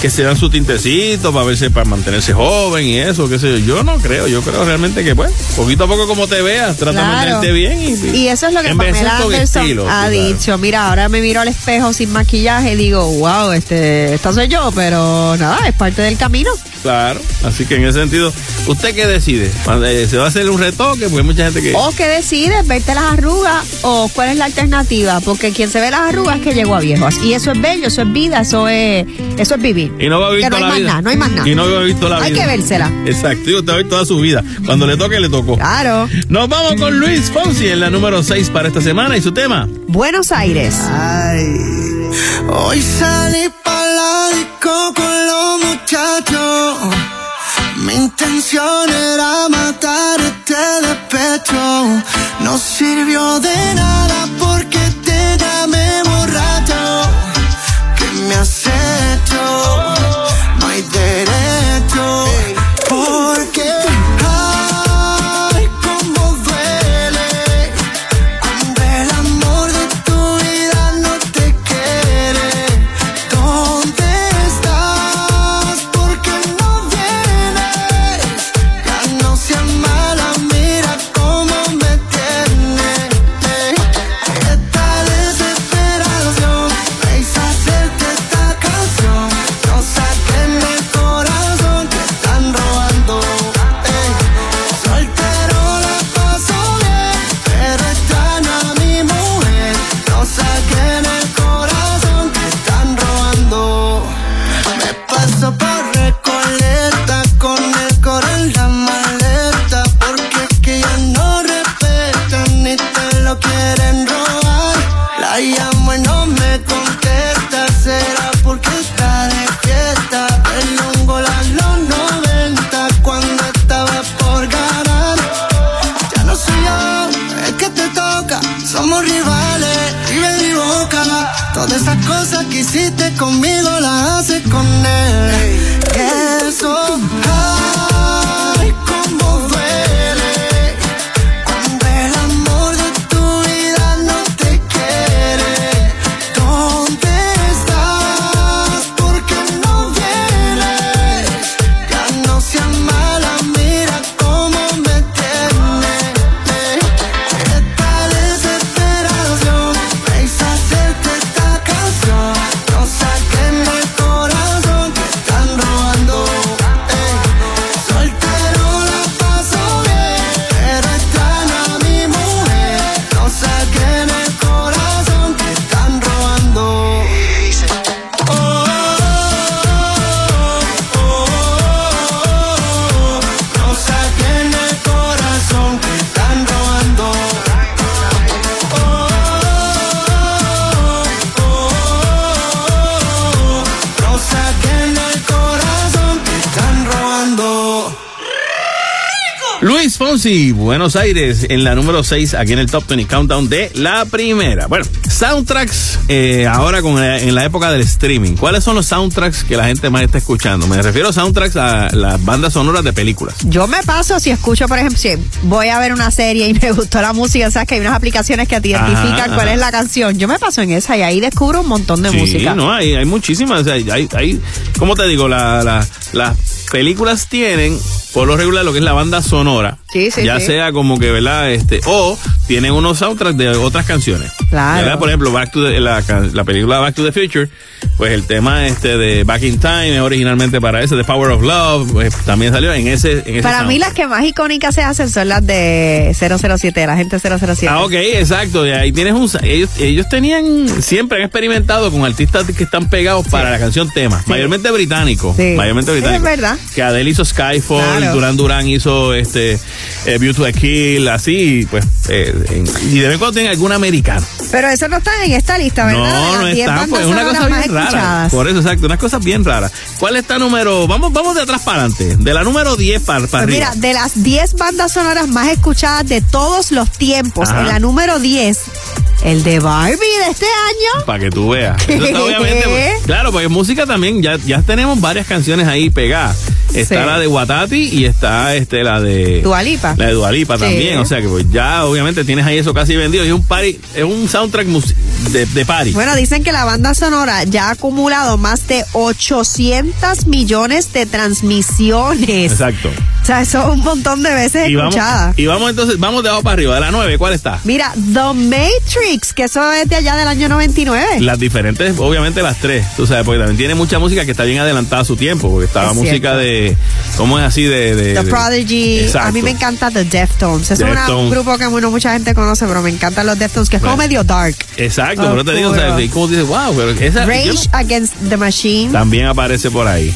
que se dan su tintecito para verse, para mantenerse joven y eso, qué sé yo. Yo no creo, yo creo realmente que, pues, poquito a poco como te veas, trata de mantenerte bien y, Y eso es lo que Pamela Anderson estilo, ha sabes. dicho. Mira, ahora me miro al espejo sin maquillaje y digo, wow, este, esta soy yo, pero nada, es parte del camino. Claro, así que en ese sentido, ¿usted qué decide? Cuando, eh, ¿Se va a hacer un retoque? Porque hay mucha gente que... O que decides verte las arrugas o cuál es la alternativa, porque quien se ve las arrugas es que llegó a viejos. Y eso es bello, eso es vida, eso es, eso es vivir. Y no va a vivir que no hay la más vida. nada, no hay más nada. Y no va a vivir toda la Hay vida. que vérsela. Exacto, y usted va a vivir toda su vida. Cuando le toque, le tocó. Claro. Nos vamos con Luis Fonsi en la número 6 para esta semana y su tema. Buenos Aires. Hoy salí pa' la con los muchachos. Mi intención era matar este despecho. No sirvió de nada porque te llamé borracho. ¿Qué me has Buenos Aires, en la número 6, aquí en el Top 20 Countdown de la primera. Bueno, soundtracks, eh, ahora con la- en la época del streaming. ¿Cuáles son los soundtracks que la gente más está escuchando? Me refiero a soundtracks a las bandas sonoras de películas. Yo me paso si escucho, por ejemplo, si voy a ver una serie y me gustó la música, sabes que hay unas aplicaciones que te identifican Ajá, cuál ajá. es la canción. Yo me paso en esa y ahí descubro un montón de sí, música. no, hay, hay muchísimas. o sea, hay, hay, ¿cómo te digo? La, películas tienen, por lo regular, lo que es la banda sonora. Sí, sí, ya sí. sea como que, ¿verdad? Este, o tienen unos soundtracks de otras canciones. Claro. ¿verdad? Por ejemplo, Back to the- la, la película Back to the Future, pues el tema este de Back in Time es originalmente para ese, The Power of Love, pues, también salió en ese, en ese Para mí soundtrack. las que más icónicas se hacen son las de 007, la gente 007. Ah, ok, exacto. Y ahí tienes un. Ellos, ellos tenían. Siempre han experimentado con artistas que están pegados para la canción tema. Mayormente británicos. Sí. Mayormente Sí, británicos. es verdad. Que Adele hizo Skyfall, Claro. Duran Duran hizo este. Eh, Beauty to Kill, así, pues. eh, en- y de vez en cuando tienen algún americano. Pero eso no está en esta lista, ¿verdad? No, no 10 está, pues es una cosa bien rara. Por eso, exacto, unas cosas bien raras. ¿Cuál está número? Vamos, vamos de atrás para adelante. De la número 10 para, para Pues arriba. mira, de las 10 bandas sonoras más escuchadas de todos los tiempos, Ajá. en la número 10, el de Barbie de este año. Para que tú veas. ¿Qué? obviamente. pues, claro, porque música también, ya, ya tenemos varias canciones ahí pegadas. Está Sí. la de Watati y está este la de. Dua Lipa. La de Dualipa Sí. también. O sea que pues ya obviamente tienes ahí eso casi vendido. Y es un party, es un soundtrack de, de party. Bueno, dicen que la banda sonora ya ha acumulado más de 800 millones de transmisiones. Exacto. O sea, eso es un montón de veces Y vamos, escuchada. y vamos entonces, vamos de abajo para arriba. De la 9, ¿cuál está? Mira, The Matrix, que eso es de allá del año 99. Las diferentes, obviamente las tres, tú sabes, porque también tiene mucha música que está bien adelantada a su tiempo, porque estaba Es música cierto. De, ¿cómo es así? De, de- The Prodigy, Exacto. a mí me encanta The Deftones. Es una- un grupo que bueno, mucha gente conoce, pero me encantan los Deftones, que es como Right. medio dark. Exacto, pero te digo, o sea, como dices, wow, pero esa Rage no- Against the Machine. también aparece por ahí.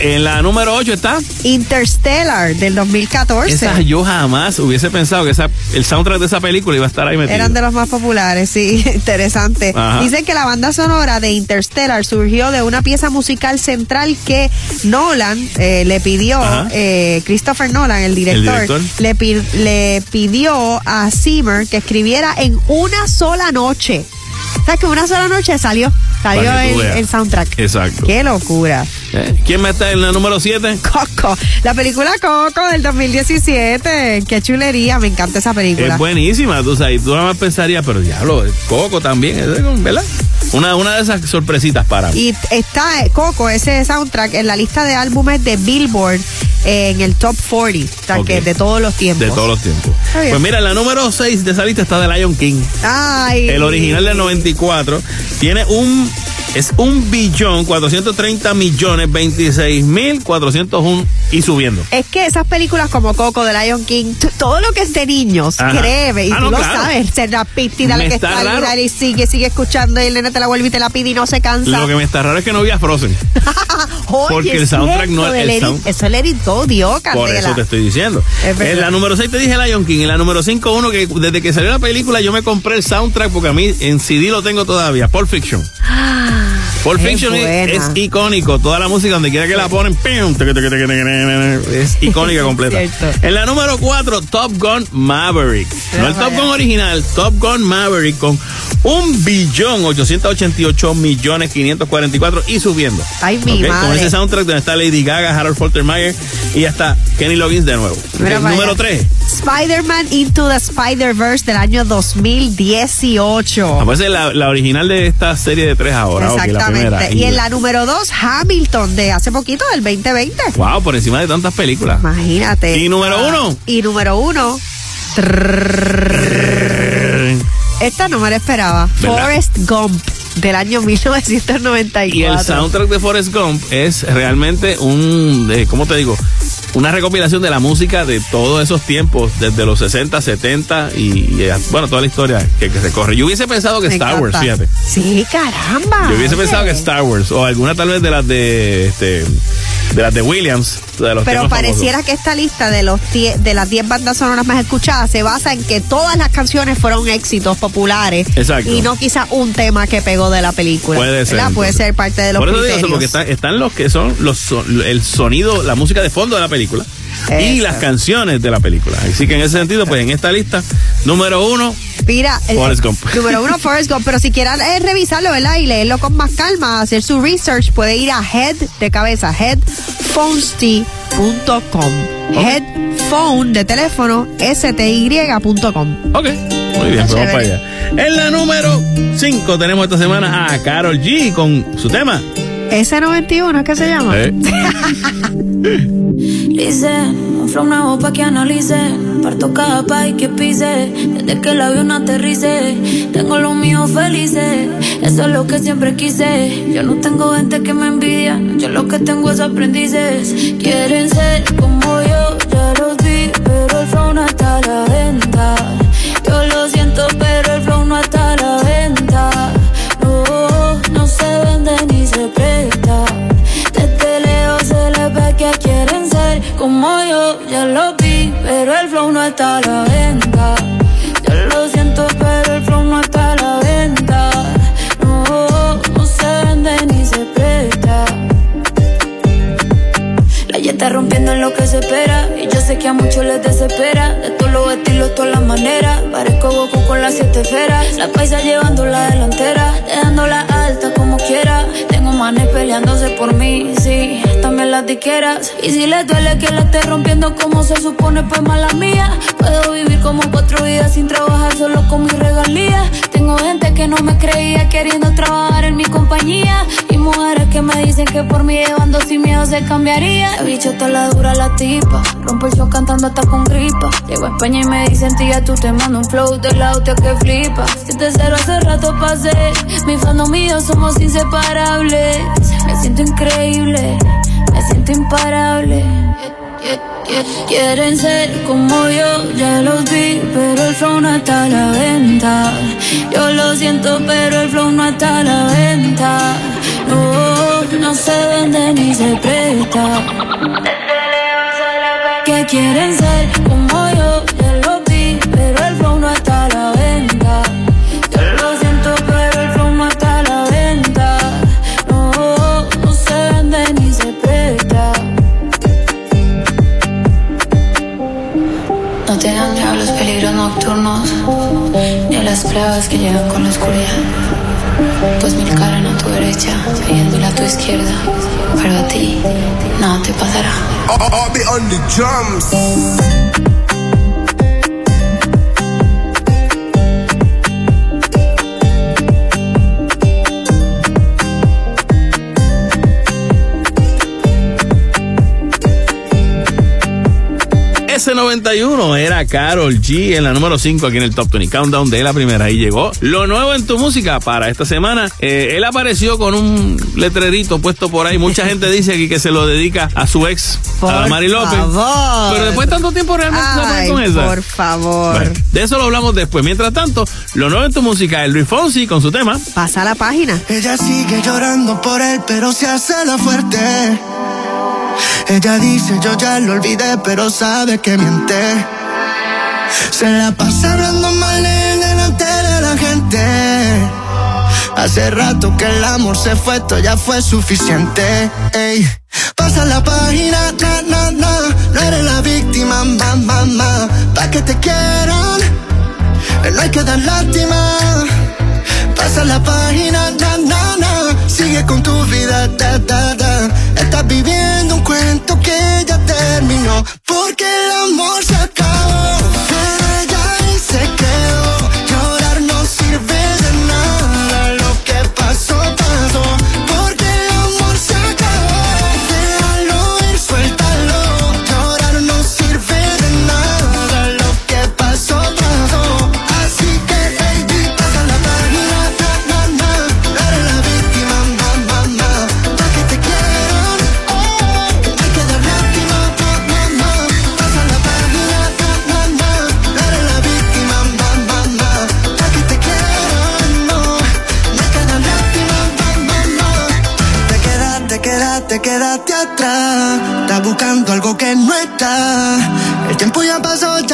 En la número 8 está. Interstellar del 2014. Esa yo jamás hubiese pensado que esa, el soundtrack de esa película iba a estar ahí metido. Eran de los más populares, sí, interesante. Ajá. Dicen que la banda sonora de Interstellar surgió de una pieza musical central que Nolan eh, le pidió, eh, Christopher Nolan, el director, director. Le, pi- le pidió a Zimmer que escribiera en una sola noche. O sea, que una sola noche salió, salió el, el soundtrack. Exacto. Qué locura. ¿Eh? ¿Quién está en la número 7? Coco, la película Coco del 2017. Qué chulería, me encanta esa película. Es buenísima, tú sabes, tú nada más pensarías, pero diablo, Coco también, ¿verdad? Una, una de esas sorpresitas para mí. Y está eh, Coco, ese soundtrack, en la lista de álbumes de Billboard eh, en el top 40, o sea, Ok. que de todos los tiempos. De todos los tiempos. Pues mira, la número 6 de esa lista está de Lion King. Ay. El original del 94 tiene un. Es un billón 430 millones 26 mil 401 y subiendo. Es que esas películas como Coco de Lion King, todo lo que es de niños, Ajá. créeme, y Ah, tú no, lo claro. sabes, se repite y dale que está está y sigue, sigue escuchando y el nene te la vuelve y te la pide y no se cansa. Lo que me está raro es que no vi a Frozen. Oye, porque el es soundtrack no- de el It- sound- Eso le editó, Por Candela. eso te estoy diciendo. Es. En la número 6 te dije Lion King. En la número 5, uno que desde que salió la película yo me compré el soundtrack porque a mí en CD lo tengo todavía. Pulp Fiction. Pulp Fiction es, icónico. Toda la música, donde quiera que la ponen, ¡pim! es icónica completa. En la número 4, Top Gun Maverick. No el Top Gun original, Top Gun Maverick con un billón 888 millones 544 y subiendo. Ay, mi Ok, Con madre. ese soundtrack donde está Lady Gaga, Harold Faltermeyer y hasta Kenny Loggins de nuevo. Número allá. 3. Spider-Man Into the Spider-Verse del año 2018. Ah, pues es la, la original de esta serie de tres ahora. la Exactamente. y en la número 2, Hamilton, de hace poquito, del 2020. Wow, por encima de tantas películas. Imagínate. ¿Y número uno? Y número uno. Esta no me la esperaba. ¿Verdad? Forrest Gump, del año 1994. Y el soundtrack de Forrest Gump es realmente un, eh, ¿cómo te digo? Una recopilación de la música de todos esos tiempos, desde los 60, 70 y, y, eh, bueno, toda la historia que, que se corre. Yo hubiese pensado que Me Star Wars, fíjate. Sí, caramba. Yo hubiese oye. pensado que Star Wars o alguna tal vez de las de este de las de Williams, de los Pero pareciera famosos. que esta lista de los de las 10 bandas sonoras más escuchadas se basa en que todas las canciones fueron éxitos populares Exacto. y no quizá un tema que pegó de la película. Puede ser. Puede ser parte de los Por eso digo porque están, están los que son los son- el sonido, la música de fondo de la película. Y las canciones de la película. Así que en ese sentido, pues en esta lista, número uno, Mira, el- Forrest Gump. número uno, Forrest Gump. Pero si quieran eh, revisarlo, ¿verdad? Y leerlo con más calma, hacer su research, puede ir a head de cabeza, headphonesty.com. Headphone de teléfono, sty.com. Ok. Muy bien, pues vamos para allá. En la número 5 tenemos esta semana a Carol G con su tema. S91, ¿qué se llama? Eh. Lice, un flow nuevo pa' que analice. Parto cada país que pise. Desde que el avión aterrice. Tengo los míos felices. Eso es lo que siempre quise. Yo no tengo gente que me envidia. Yo lo que tengo es aprendices. Quieren ser como yo, ya los vi. Pero el flow no está a la venta. Yo lo siento, pero el flow no está a la venta. Como yo, ya lo vi, pero el flow no está a la venta. Yo lo siento, pero el flow no está a la venta. No, no se vende ni se presta. La ya rompiendo en lo que se espera. Y yo sé que a muchos les desespera. De todos los estilos, todas las maneras. Parezco Goku con las siete esferas. La paisa llevando la delantera. Dejándola alta como quiera. Manes peleándose por mí, sí. También las diqueras. Y si les duele que la esté rompiendo como se supone, pues mala mía. Puedo vivir como cuatro vidas sin trabajar solo con mis regalías. Tengo gente que no me creía queriendo trabajar en mi compañía. Mujeres que me dicen que por mí llevando sin miedo se cambiaría. La bicha está la dura la tipa. Rompo el show cantando hasta con gripa. Llego a España y me dicen tía, tú te mando un flow de la hostia que flipa. Si te cero hace rato pasé. Mi fandom yo somos inseparables. Me siento increíble. Me siento imparable. Quieren ser como yo, ya los vi, pero el flow no está a la venta. Yo lo siento, pero el flow no está a la venta. No, no se vende ni se presta. Que quieren ser como yo, ya los vi, pero el flow no está a la venta. Yo lo siento, pero el flow no está a la venta. No, no se vende ni se presta. No te dan miedo los peligros nocturnos, ni a las plagas que llegan con la oscuridad. Pues mil caran a tu derecha y diez mil a tu izquierda, pero a ti nada te pasará. I'll be on the drums. S91 era Carol G en la número 5 aquí en el Top 20 Countdown de la primera. Ahí llegó lo nuevo en tu música para esta semana. Eh, él apareció con un letrerito puesto por ahí. Mucha gente dice aquí que se lo dedica a su ex, a Mari López. favor. Pero después de tanto tiempo realmente se con esa. por favor. Bueno, de eso lo hablamos después. Mientras tanto, lo nuevo en tu música, el Luis Fonsi con su tema. Pasa la página. Ella sigue llorando por él, pero se hace la fuerte. Ella dice, yo ya lo olvidé, pero sabe que miente. Se la pasa hablando mal él delante de la gente. Hace rato que el amor se fue, esto ya fue suficiente. Ey, pasa la página, na, na, na. No eres la víctima, ma, ma, ma. Pa' que te quieran, eh, no hay que dar lástima. Pasa la página, na, na, na. Sigue con tu vida, da, da, da. Estás viviendo un cuento Porque el amor se acabó.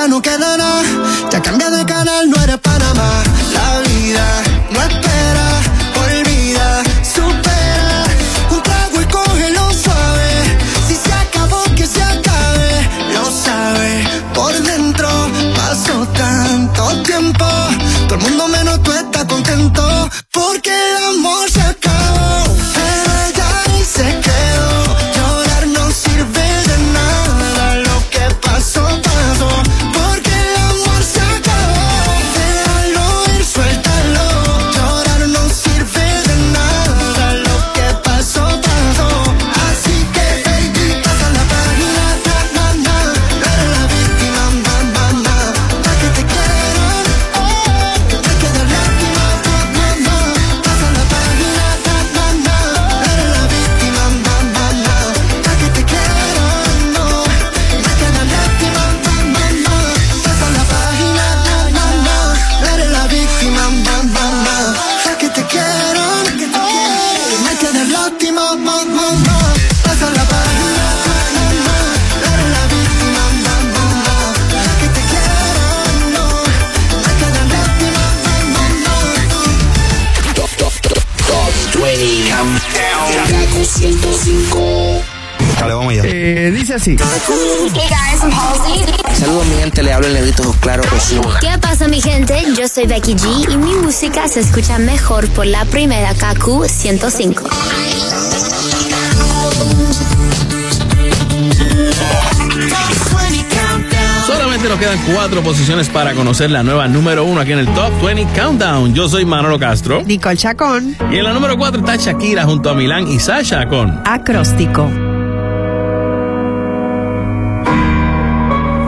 No queda Becky G y mi música se escucha mejor por la primera KQ 105. Solamente nos quedan cuatro posiciones para conocer la nueva número uno aquí en el Top 20 Countdown. Yo soy Manolo Castro. Nicole Chacón. Y en la número cuatro está Shakira junto a Milán y Sasha con Acróstico.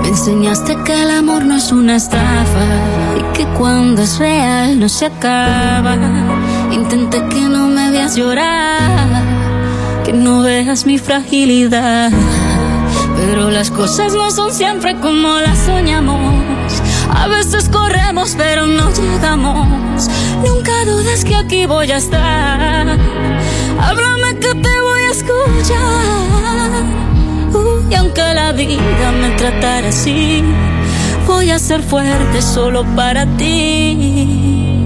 Me enseñaste que el amor no es una estafa que cuando es real no se acaba. Intenté que no me veas llorar, que no veas mi fragilidad. Pero las cosas no son siempre como las soñamos. A veces corremos pero no llegamos. Nunca dudes que aquí voy a estar. Háblame que te voy a escuchar. Uh, y aunque la vida me tratara así, voy a ser fuerte solo para ti.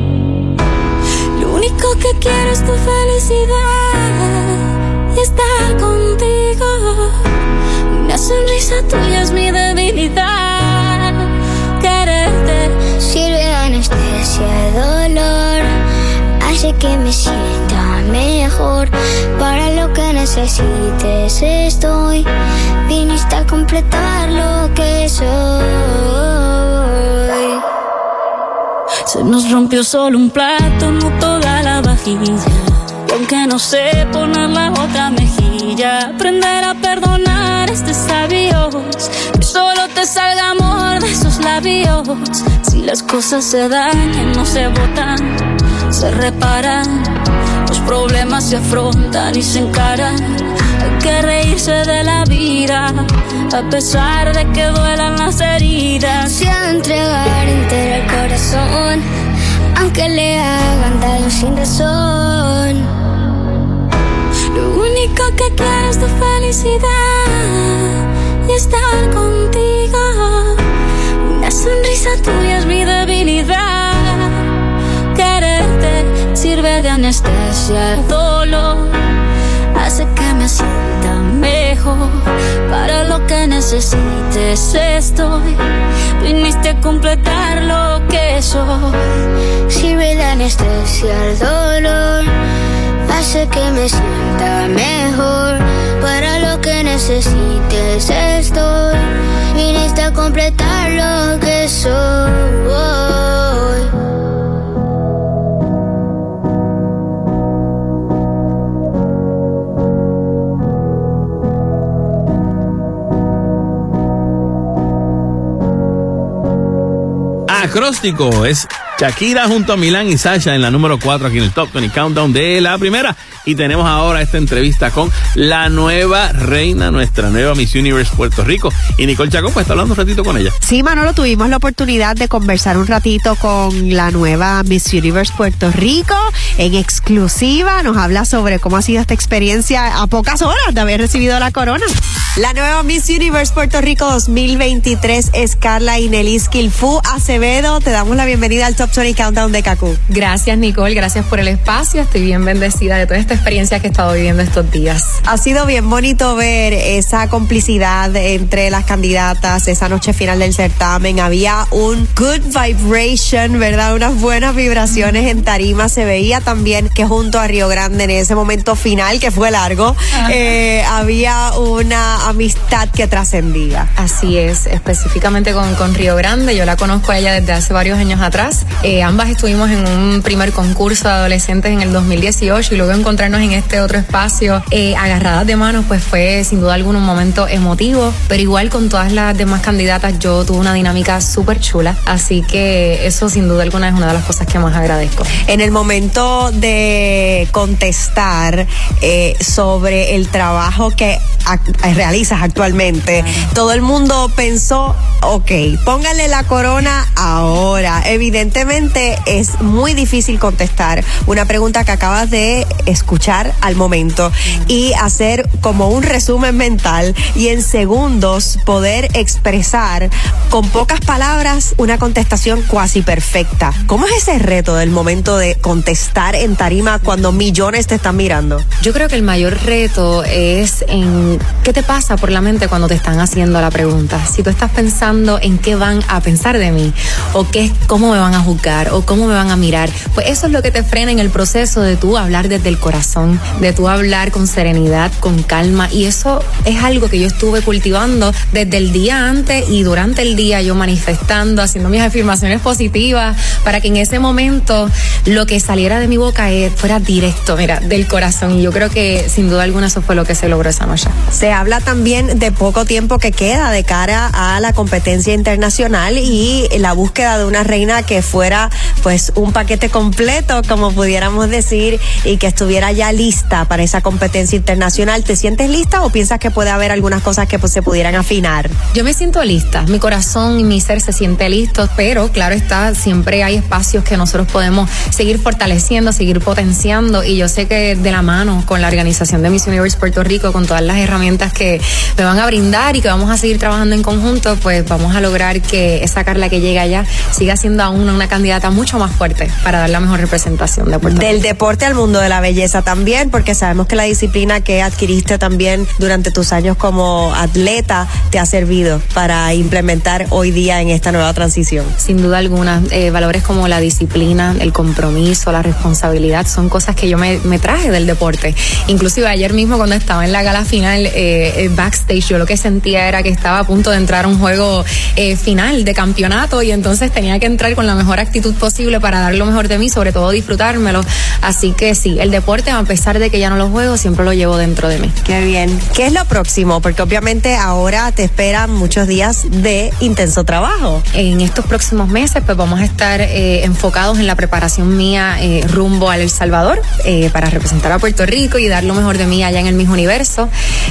Lo único que quiero es tu felicidad y estar contigo. Una sonrisa tuya es mi debilidad. Quererte Sirve de anestesia dolor, hace que me sienta mejor. Para lo que necesites estoy, viniste a completar lo que soy. Se nos rompió solo un plato, no toda la vajilla. Y aunque no sé poner la otra mejilla, aprender a perdonar es de sabios. Que solo te salga amor de esos labios. Si las cosas se dañan, no se botan, se reparan. Los problemas se afrontan y se encaran. Que reírse de la vida, a pesar de que duelan las heridas. Se ha de entregar entero el corazón, aunque le hagan daño sin razón. Lo único que quiero es tu felicidad y estar contigo. Una sonrisa tuya es mi debilidad. Quererte sirve de anestesia el dolor. Hace que me sienta mejor. Para lo que necesites estoy. Viniste a completar lo que soy. Sirve de anestesia el dolor, hace que me sienta mejor. Para lo que necesites estoy, viniste a completar lo que soy. Acróstico es Shakira junto a Milán y Sasha en la número 4 aquí en el Top 20 Countdown de la primera. Y tenemos ahora esta entrevista con la nueva reina, nuestra nueva Miss Universe Puerto Rico. Y Nicole Chacón pues está hablando un ratito con ella. Sí, Manolo, tuvimos la oportunidad de conversar un ratito con la nueva Miss Universe Puerto Rico en exclusiva. Nos habla sobre cómo ha sido esta experiencia a pocas horas de haber recibido la corona. La nueva Miss Universe Puerto Rico 2023 es Carla Inelis Kilfu Acevedo. Te damos la bienvenida al Top 20 Countdown de Kaku. Gracias, Nicole. Gracias por el espacio. Estoy bien bendecida de toda esta experiencia que he estado viviendo estos días. Ha sido bien bonito ver esa complicidad entre las candidatas, esa noche final del certamen. Había un good vibration, ¿verdad? Unas buenas vibraciones en tarima. Se veía también que junto a Río Grande en ese momento final, que fue largo, eh, había una amistad que trascendía. Así es, específicamente con, con Río Grande. Yo la conozco a ella desde hace varios años atrás. Eh, ambas estuvimos en un primer concurso de adolescentes en el 2018 y luego encontrarnos en este otro espacio eh, agarradas de manos, pues fue sin duda alguna un momento emotivo. Pero igual con todas las demás candidatas, yo tuve una dinámica súper chula. Así que eso sin duda alguna es una de las cosas que más agradezco. En el momento de contestar eh, sobre el trabajo que ac- actualmente, todo el mundo pensó, ok, póngale la corona ahora. Evidentemente es muy difícil contestar una pregunta que acabas de escuchar al momento y hacer como un resumen mental y en segundos poder expresar con pocas palabras una contestación cuasi perfecta. ¿Cómo es ese reto del momento de contestar en tarima cuando millones te están mirando? Yo creo que el mayor reto es en qué te pasa por la mente cuando te están haciendo la pregunta. Si tú estás pensando en qué van a pensar de mí, o qué, cómo me van a juzgar, o cómo me van a mirar, pues eso es lo que te frena en el proceso de tú hablar desde el corazón, de tú hablar con serenidad, con calma, y eso es algo que yo estuve cultivando desde el día antes y durante el día, yo manifestando, haciendo mis afirmaciones positivas, para que en ese momento lo que saliera de mi boca eh, fuera directo, mira, del corazón. Y yo creo que sin duda alguna eso fue lo que se logró esa noche. Se habla también de poco tiempo que queda de cara a la competencia internacional y la búsqueda de una reina que fuera pues un paquete completo, como pudiéramos decir, y que estuviera ya lista para esa competencia internacional. ¿Te sientes lista o piensas que puede haber algunas cosas que pues, se pudieran afinar? Yo me siento lista, mi corazón y mi ser se siente listo, pero claro está, siempre hay espacios que nosotros podemos seguir fortaleciendo, seguir potenciando y yo sé que de la mano con la organización de Miss Universe Puerto Rico, con todas las herramientas que me van a brindar y que vamos a seguir trabajando en conjunto, pues vamos a lograr que esa Carla que llega allá siga siendo aún una candidata mucho más fuerte para dar la mejor representación de Puerto Rico. Del deporte al mundo de la belleza también, porque sabemos que la disciplina que adquiriste también durante tus años como atleta te ha servido para implementar hoy día en esta nueva transición. Sin duda alguna, eh, valores como la disciplina, el compromiso, la responsabilidad, son cosas que yo me, me traje del deporte. Inclusive ayer mismo cuando estaba en la gala final, eh, eh, backstage, yo lo que sentía era que estaba a punto de entrar a un juego eh, final de campeonato y entonces tenía que entrar con la mejor actitud posible para dar lo mejor de mí, sobre todo disfrutármelo. Así que sí, el deporte, a pesar de que ya no lo juego, siempre lo llevo dentro de mí. Qué bien. ¿Qué es lo próximo? Porque obviamente ahora te esperan muchos días de intenso trabajo. En estos próximos meses, pues vamos a estar eh, enfocados en la preparación mía eh, rumbo al El Salvador eh, para representar a Puerto Rico y dar lo mejor de mí allá en el Miss Universo.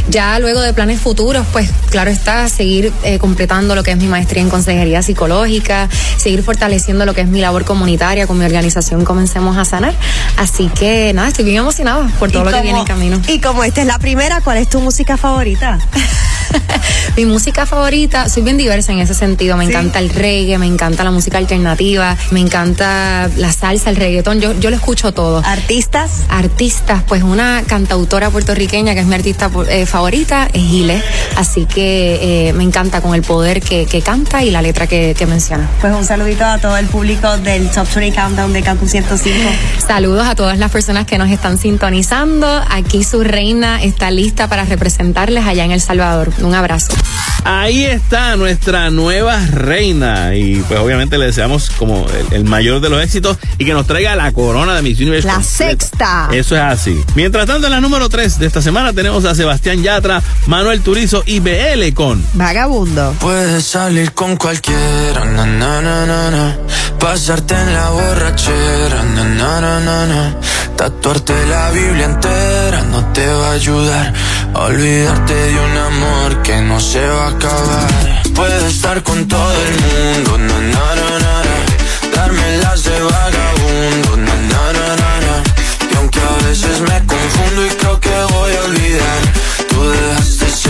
Ya luego de planes futuros, pues claro está, seguir eh, completando lo que es mi maestría en consejería psicológica, seguir fortaleciendo lo que es mi labor comunitaria con mi organización Comencemos a Sanar. Así que nada, estoy bien emocionada por todo lo que viene en camino. Y como esta es la primera, ¿cuál es tu música favorita? Mi música favorita, soy bien diversa en ese sentido. Me encanta el reggae, me encanta la música alternativa, me encanta la salsa, el reggaetón. Yo, yo lo escucho todo. ¿Artistas? Artistas, pues una cantautora puertorriqueña que es mi artista eh, favorita es Gile. Así que eh, me encanta con el poder que, que canta y la letra que, que menciona. Pues un saludito a todo el público del Top 20 Countdown de Kaku 105. Saludos a todas las personas que nos están sintonizando. Aquí su reina está lista para representarles allá en El Salvador. Un abrazo. Ahí está nuestra nueva reina y pues obviamente le deseamos como el, el mayor de los éxitos y que nos traiga la corona de Miss Universe. La completa. sexta. Eso es así. Mientras tanto, en la número 3 de esta semana tenemos a Sebastián Yatra, Manuel Turizo y BL con Vagabundo. Puedes salir con cualquiera, na, na, na, na, na. pasarte en la borrachera, na, na, na, na, na. tatuarte la Biblia entera no te va a ayudar a olvidarte de un amor que no se va a acabar. Puedes estar con todo el mundo, na, na, na, na, na. darme las de vagabundo, na, na, na, na, na. y aunque a veces me confundo y creo que voy a olvidar,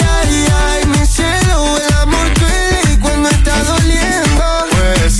ay,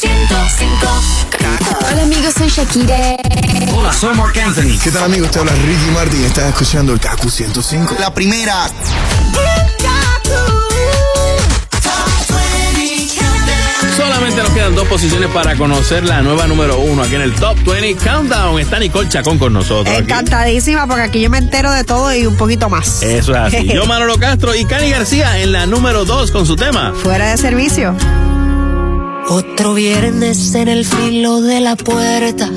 Kaku 105. Hola amigos, soy Shakira. Hola, soy Mark Anthony. ¿Qué tal amigos? Te habla Ricky Martin. Estás escuchando el Kaku 105. La primera. Solamente nos quedan dos posiciones para conocer la nueva número uno aquí en el Top 20 Countdown. Está Nicole Chacón con nosotros. aquí. Encantadísima porque aquí yo me entero de todo y un poquito más. Eso es así. Yo, Manolo Castro y Cani García en la número dos con su tema. Fuera de servicio. Otro viernes en el filo de la puerta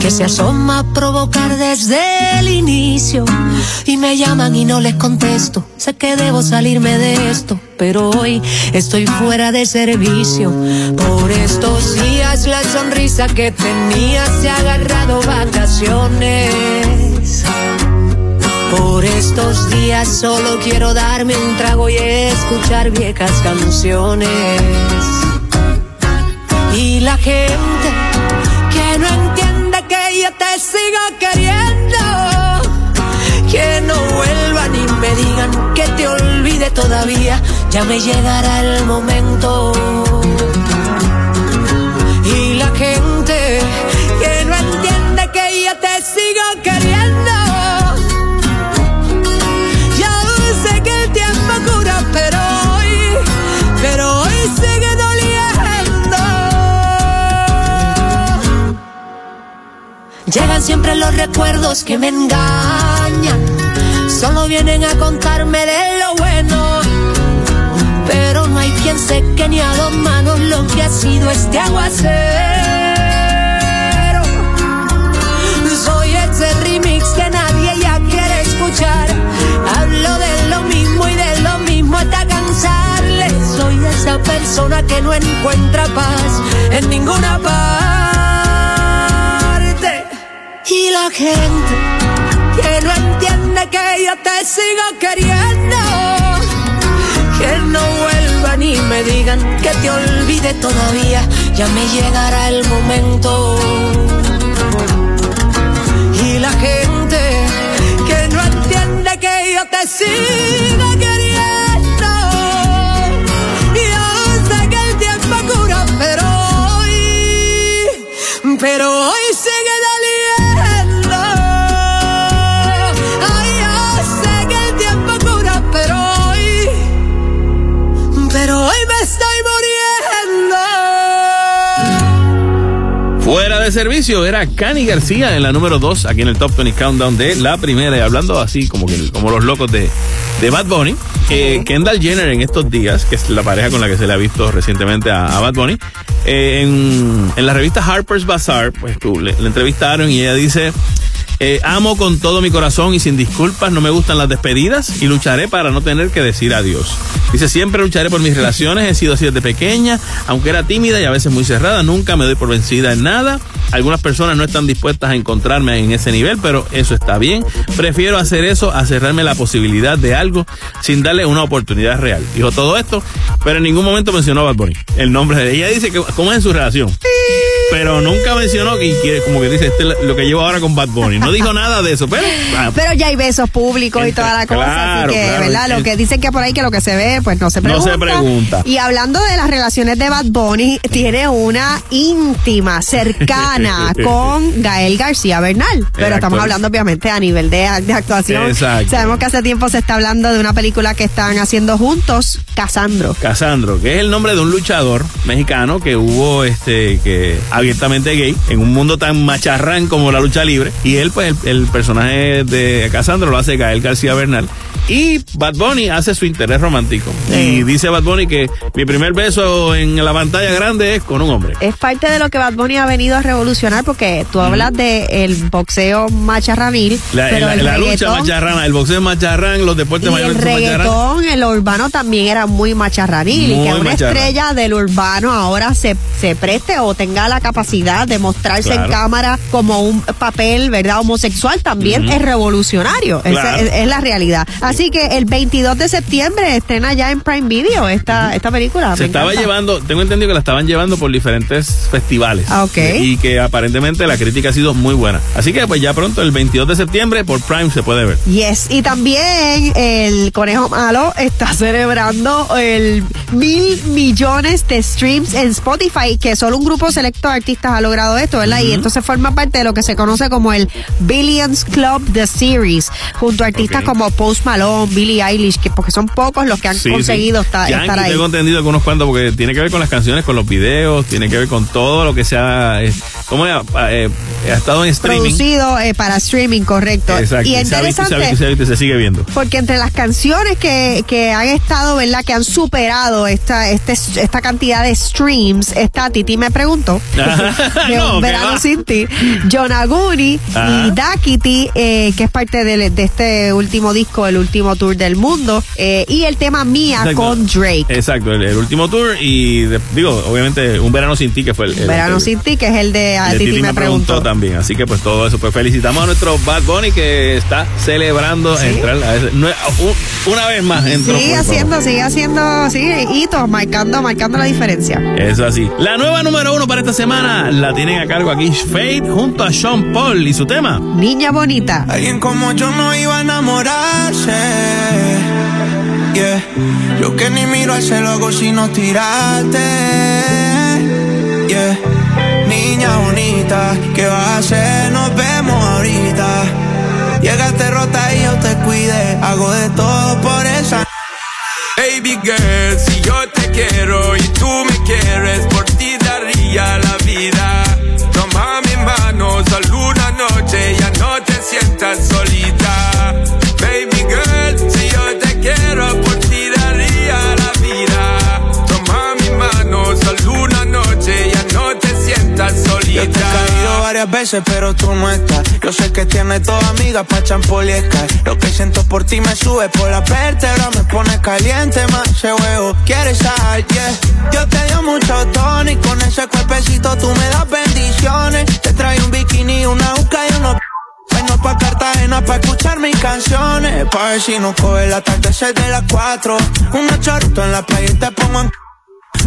que se asoma a provocar desde el inicio y me llaman y no les contesto. Sé que debo salirme de esto, pero hoy estoy fuera de servicio. Por estos días la sonrisa que tenía se ha agarrado vacaciones. Por estos días solo quiero darme un trago y escuchar viejas canciones. Y la gente que no entiende que yo te sigo queriendo. Que no vuelvan y me digan que te olvide todavía. Ya me llegará el momento. Llegan siempre los recuerdos que me engañan. Solo vienen a contarme de lo bueno. Pero no hay quien seque ni a dos manos lo que ha sido este aguacero. Soy ese remix que nadie ya quiere escuchar. Hablo de lo mismo y de lo mismo hasta cansarle. Soy esa persona que no encuentra paz en ninguna parte. Y la gente que no entiende que yo te sigo queriendo. Que no vuelvan y me digan que te olvide todavía. Ya me llegará el momento. Y la gente que no entiende que yo te sigo queriendo. Yo sé que el tiempo cura, pero hoy, pero hoy de servicio era Cani García en la número 2, aquí en el Top 20 Countdown de la primera. Y hablando así como, que, como los locos de, de Bad Bunny, eh, Kendall Jenner en estos días, que es la pareja con la que se le ha visto recientemente a, a Bad Bunny, eh, en, en la revista Harper's Bazaar, pues tú, le, le entrevistaron y ella dice... eh, amo con todo mi corazón y sin disculpas, no me gustan las despedidas y lucharé para no tener que decir adiós. Dice, siempre lucharé por mis relaciones, he sido así desde pequeña, aunque era tímida y a veces muy cerrada, nunca me doy por vencida en nada. Algunas personas no están dispuestas a encontrarme en ese nivel, pero eso está bien. Prefiero hacer eso a cerrarme la posibilidad de algo sin darle una oportunidad real. Dijo todo esto, pero en ningún momento mencionó a Bad Bunny. El nombre de ella dice que cómo es en su relación. Pero nunca mencionó que como que dice, este es lo que llevo ahora con Bad Bunny. No dijo nada de eso, pero ah, Pero ya hay besos públicos y toda la cosa, claro, así que, claro. ¿verdad? Lo que dicen que por ahí que lo que se ve, pues no se No pregunta. se pregunta. Y hablando de las relaciones de Bad Bunny, tiene una íntima, cercana con Gael García Bernal. Pero El estamos actor. hablando obviamente a nivel de, de actuación. Exacto. Sabemos que hace tiempo se está hablando de una película que están haciendo juntos, Casandro. Casandro, que es el nombre de un luchador mexicano que hubo este que abiertamente gay en un mundo tan macharrán como la lucha libre y él pues el, el personaje de Casandro lo hace Gael García Bernal y Bad Bunny hace su interés romántico y dice Bad Bunny que mi primer beso en la pantalla grande es con un hombre Es parte de lo que Bad Bunny ha venido a revolucionar porque tú hablas de el boxeo macharranil, la, pero la- el la lucha macharrana el boxeo macharrán los deportes Y el mayores macharrán reggaetón, el urbano también era muy macharranil y que una macharrán. estrella del urbano ahora se, se preste o tenga la capacidad de mostrarse en cámara como un papel, ¿verdad? Homosexual también es revolucionario. Esa es, es la realidad. Así que el 22 de septiembre estrena ya en Prime Video esta, esta película. Se estaba llevando, tengo entendido que la estaban llevando por diferentes festivales. Ah, ok. Y que aparentemente la crítica ha sido muy buena. Así que pues ya pronto, el 22 de septiembre, por Prime se puede ver. Yes, y también el Conejo Malo está celebrando el mil millones de streams en Spotify, que solo un grupo selecto de artistas ha logrado esto, ¿verdad? Y entonces forma parte de lo que se conoce como el Billions Club The Series, junto a artistas como Post Malone, Billie Eilish, que porque son pocos los que han Sí, conseguido sí. esta- Yankee, estar ahí. tengo entendido que unos cuantos, porque tiene que ver con las canciones, con los videos, tiene que ver con todo lo que se ha, eh, ¿cómo es? Eh, ha estado en streaming. Producido eh, para streaming, correcto. Exacto. Y se se ha interesante. se y sigue viendo. Porque entre las canciones que, que han estado, ¿verdad? Que han superado esta, este, esta cantidad de streams, está Titi me preguntó. de No, un ¿qué verano sin ti. Jonaguni y Dakiti, eh, que es parte de, de este último disco, el último tour del mundo. eh, y el tema Mía Exacto. con Drake. Exacto, el, el último tour y de- digo, obviamente, Un Verano Sin Ti, que fue el, el- verano el- sin ti, que es el de a de Titi, me preguntó. también. Así que pues todo eso. Pues felicitamos a nuestro Bad Bunny que está celebrando entrar a ese- no, una vez más entró. Sigue haciendo, sigue haciendo, sigue hitos, marcando, marcando la diferencia. Eso así. La nueva número uno para esta semana la tienen a cargo aquí Fate junto a Sean Paul y su tema. Niña bonita. Alguien como yo no iba a enamorarse. Yo que ni miro al cielo hago sino tirarte. Yeah. Niña bonita, ¿qué vas a hacer? Nos vemos ahorita. Llegaste rota y yo te cuide. Hago de todo por esa. Baby girl, si yo te quiero y tú me quieres, por ti daría la vida. Toma mi mano, solo una noche, ya no te sientas solita. Yo te he caído varias veces, pero tú no estás. Yo sé que tienes toda amigas pa' champoliescar. Lo que siento por ti me sube por la vértebra, me pone caliente más ese huevo. Quieres sal, yeah. Yo te dio mucho tono y con ese cuerpecito tú me das bendiciones. Te traigo un bikini, una uca y unos Vengo pa' Cartagena pa' escuchar mis canciones. Pa' ver si nos coge el atardecer de las cuatro. Un chorrito en la playa y te pongo en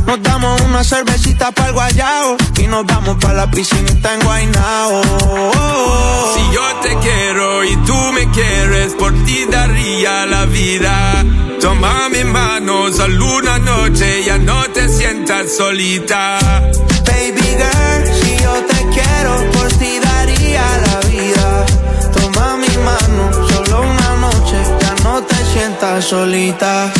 nos damos una cervecita para el guayao y nos vamos para la piscinita en Guaynao. Si yo te quiero y tú me quieres, por ti daría la vida. Toma mi mano, solo una noche, ya no te sientas solita. Baby girl, si yo te quiero, por ti daría la vida. Toma mi mano, sientas solita.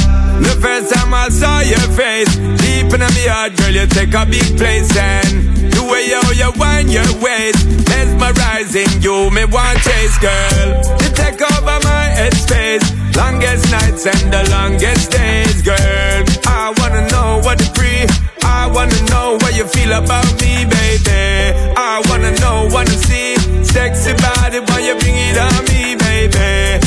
The first time I saw your face, deep in my heart, girl, you take a big place and the way you, you wind your waist, mesmerizing you, me want chase, girl. You take over my headspace, longest nights and the longest days, girl. I wanna know what the pre, I wanna know what you feel about me, baby. I wanna know, wanna see, sexy body, why you bring it on me, baby.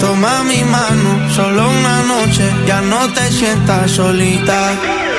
Toma mi mano, solo una noche, ya no te sientas solita.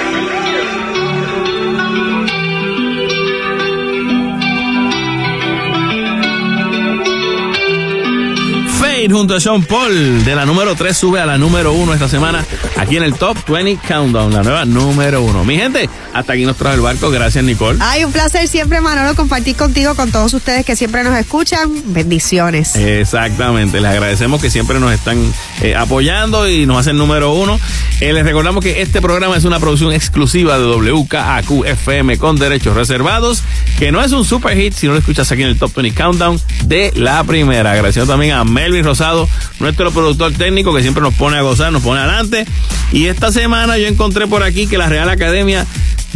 Junto a Sean Paul de la número 3 sube a la número 1 esta semana aquí en el Top 20 Countdown, la nueva número 1. Mi gente, hasta aquí nos trae el barco. Gracias, Nicole. Ay, un placer siempre, Manolo, compartir contigo, con todos ustedes que siempre nos escuchan. Bendiciones. Exactamente, les agradecemos que siempre nos están eh, apoyando y nos hacen número uno. Eh, les recordamos que este programa es una producción exclusiva de WKAQ FM con derechos reservados, que no es un super hit si no lo escuchas aquí en el Top 20 Countdown de la primera. Agradeciendo también a Melvin Nuestro productor técnico que siempre nos pone a gozar, nos pone adelante. Y esta semana yo encontré por aquí que la Real Academia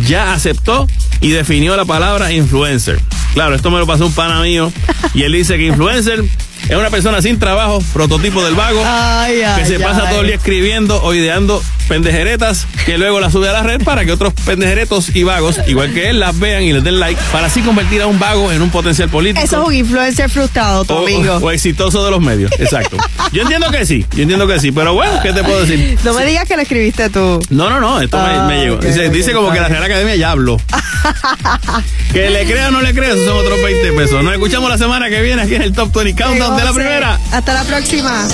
ya aceptó y definió la palabra influencer. Claro, esto me lo pasó un pana mío y él dice que influencer es una persona sin trabajo, prototipo del vago, Ay, ay, que se pasa todo el día escribiendo o ideando pendejeretas que luego las sube a la red para que otros pendejeretos y vagos, igual que él, las vean y les den like para así convertir a un vago en un potencial político. Eso es un influencer frustrado, tu o, amigo. o exitoso de los medios, exacto. Yo entiendo que sí, yo entiendo que sí, pero bueno, ¿qué te puedo decir? No me digas que lo escribiste tú. No, no, no, esto me- Ah, me, llegó. ok, dice como que la. Real academia ya habló. que le crea o no le crea, son otros 20 pesos. Nos escuchamos la semana que viene aquí en el Top 20 Countdown de la primera. Hasta la próxima.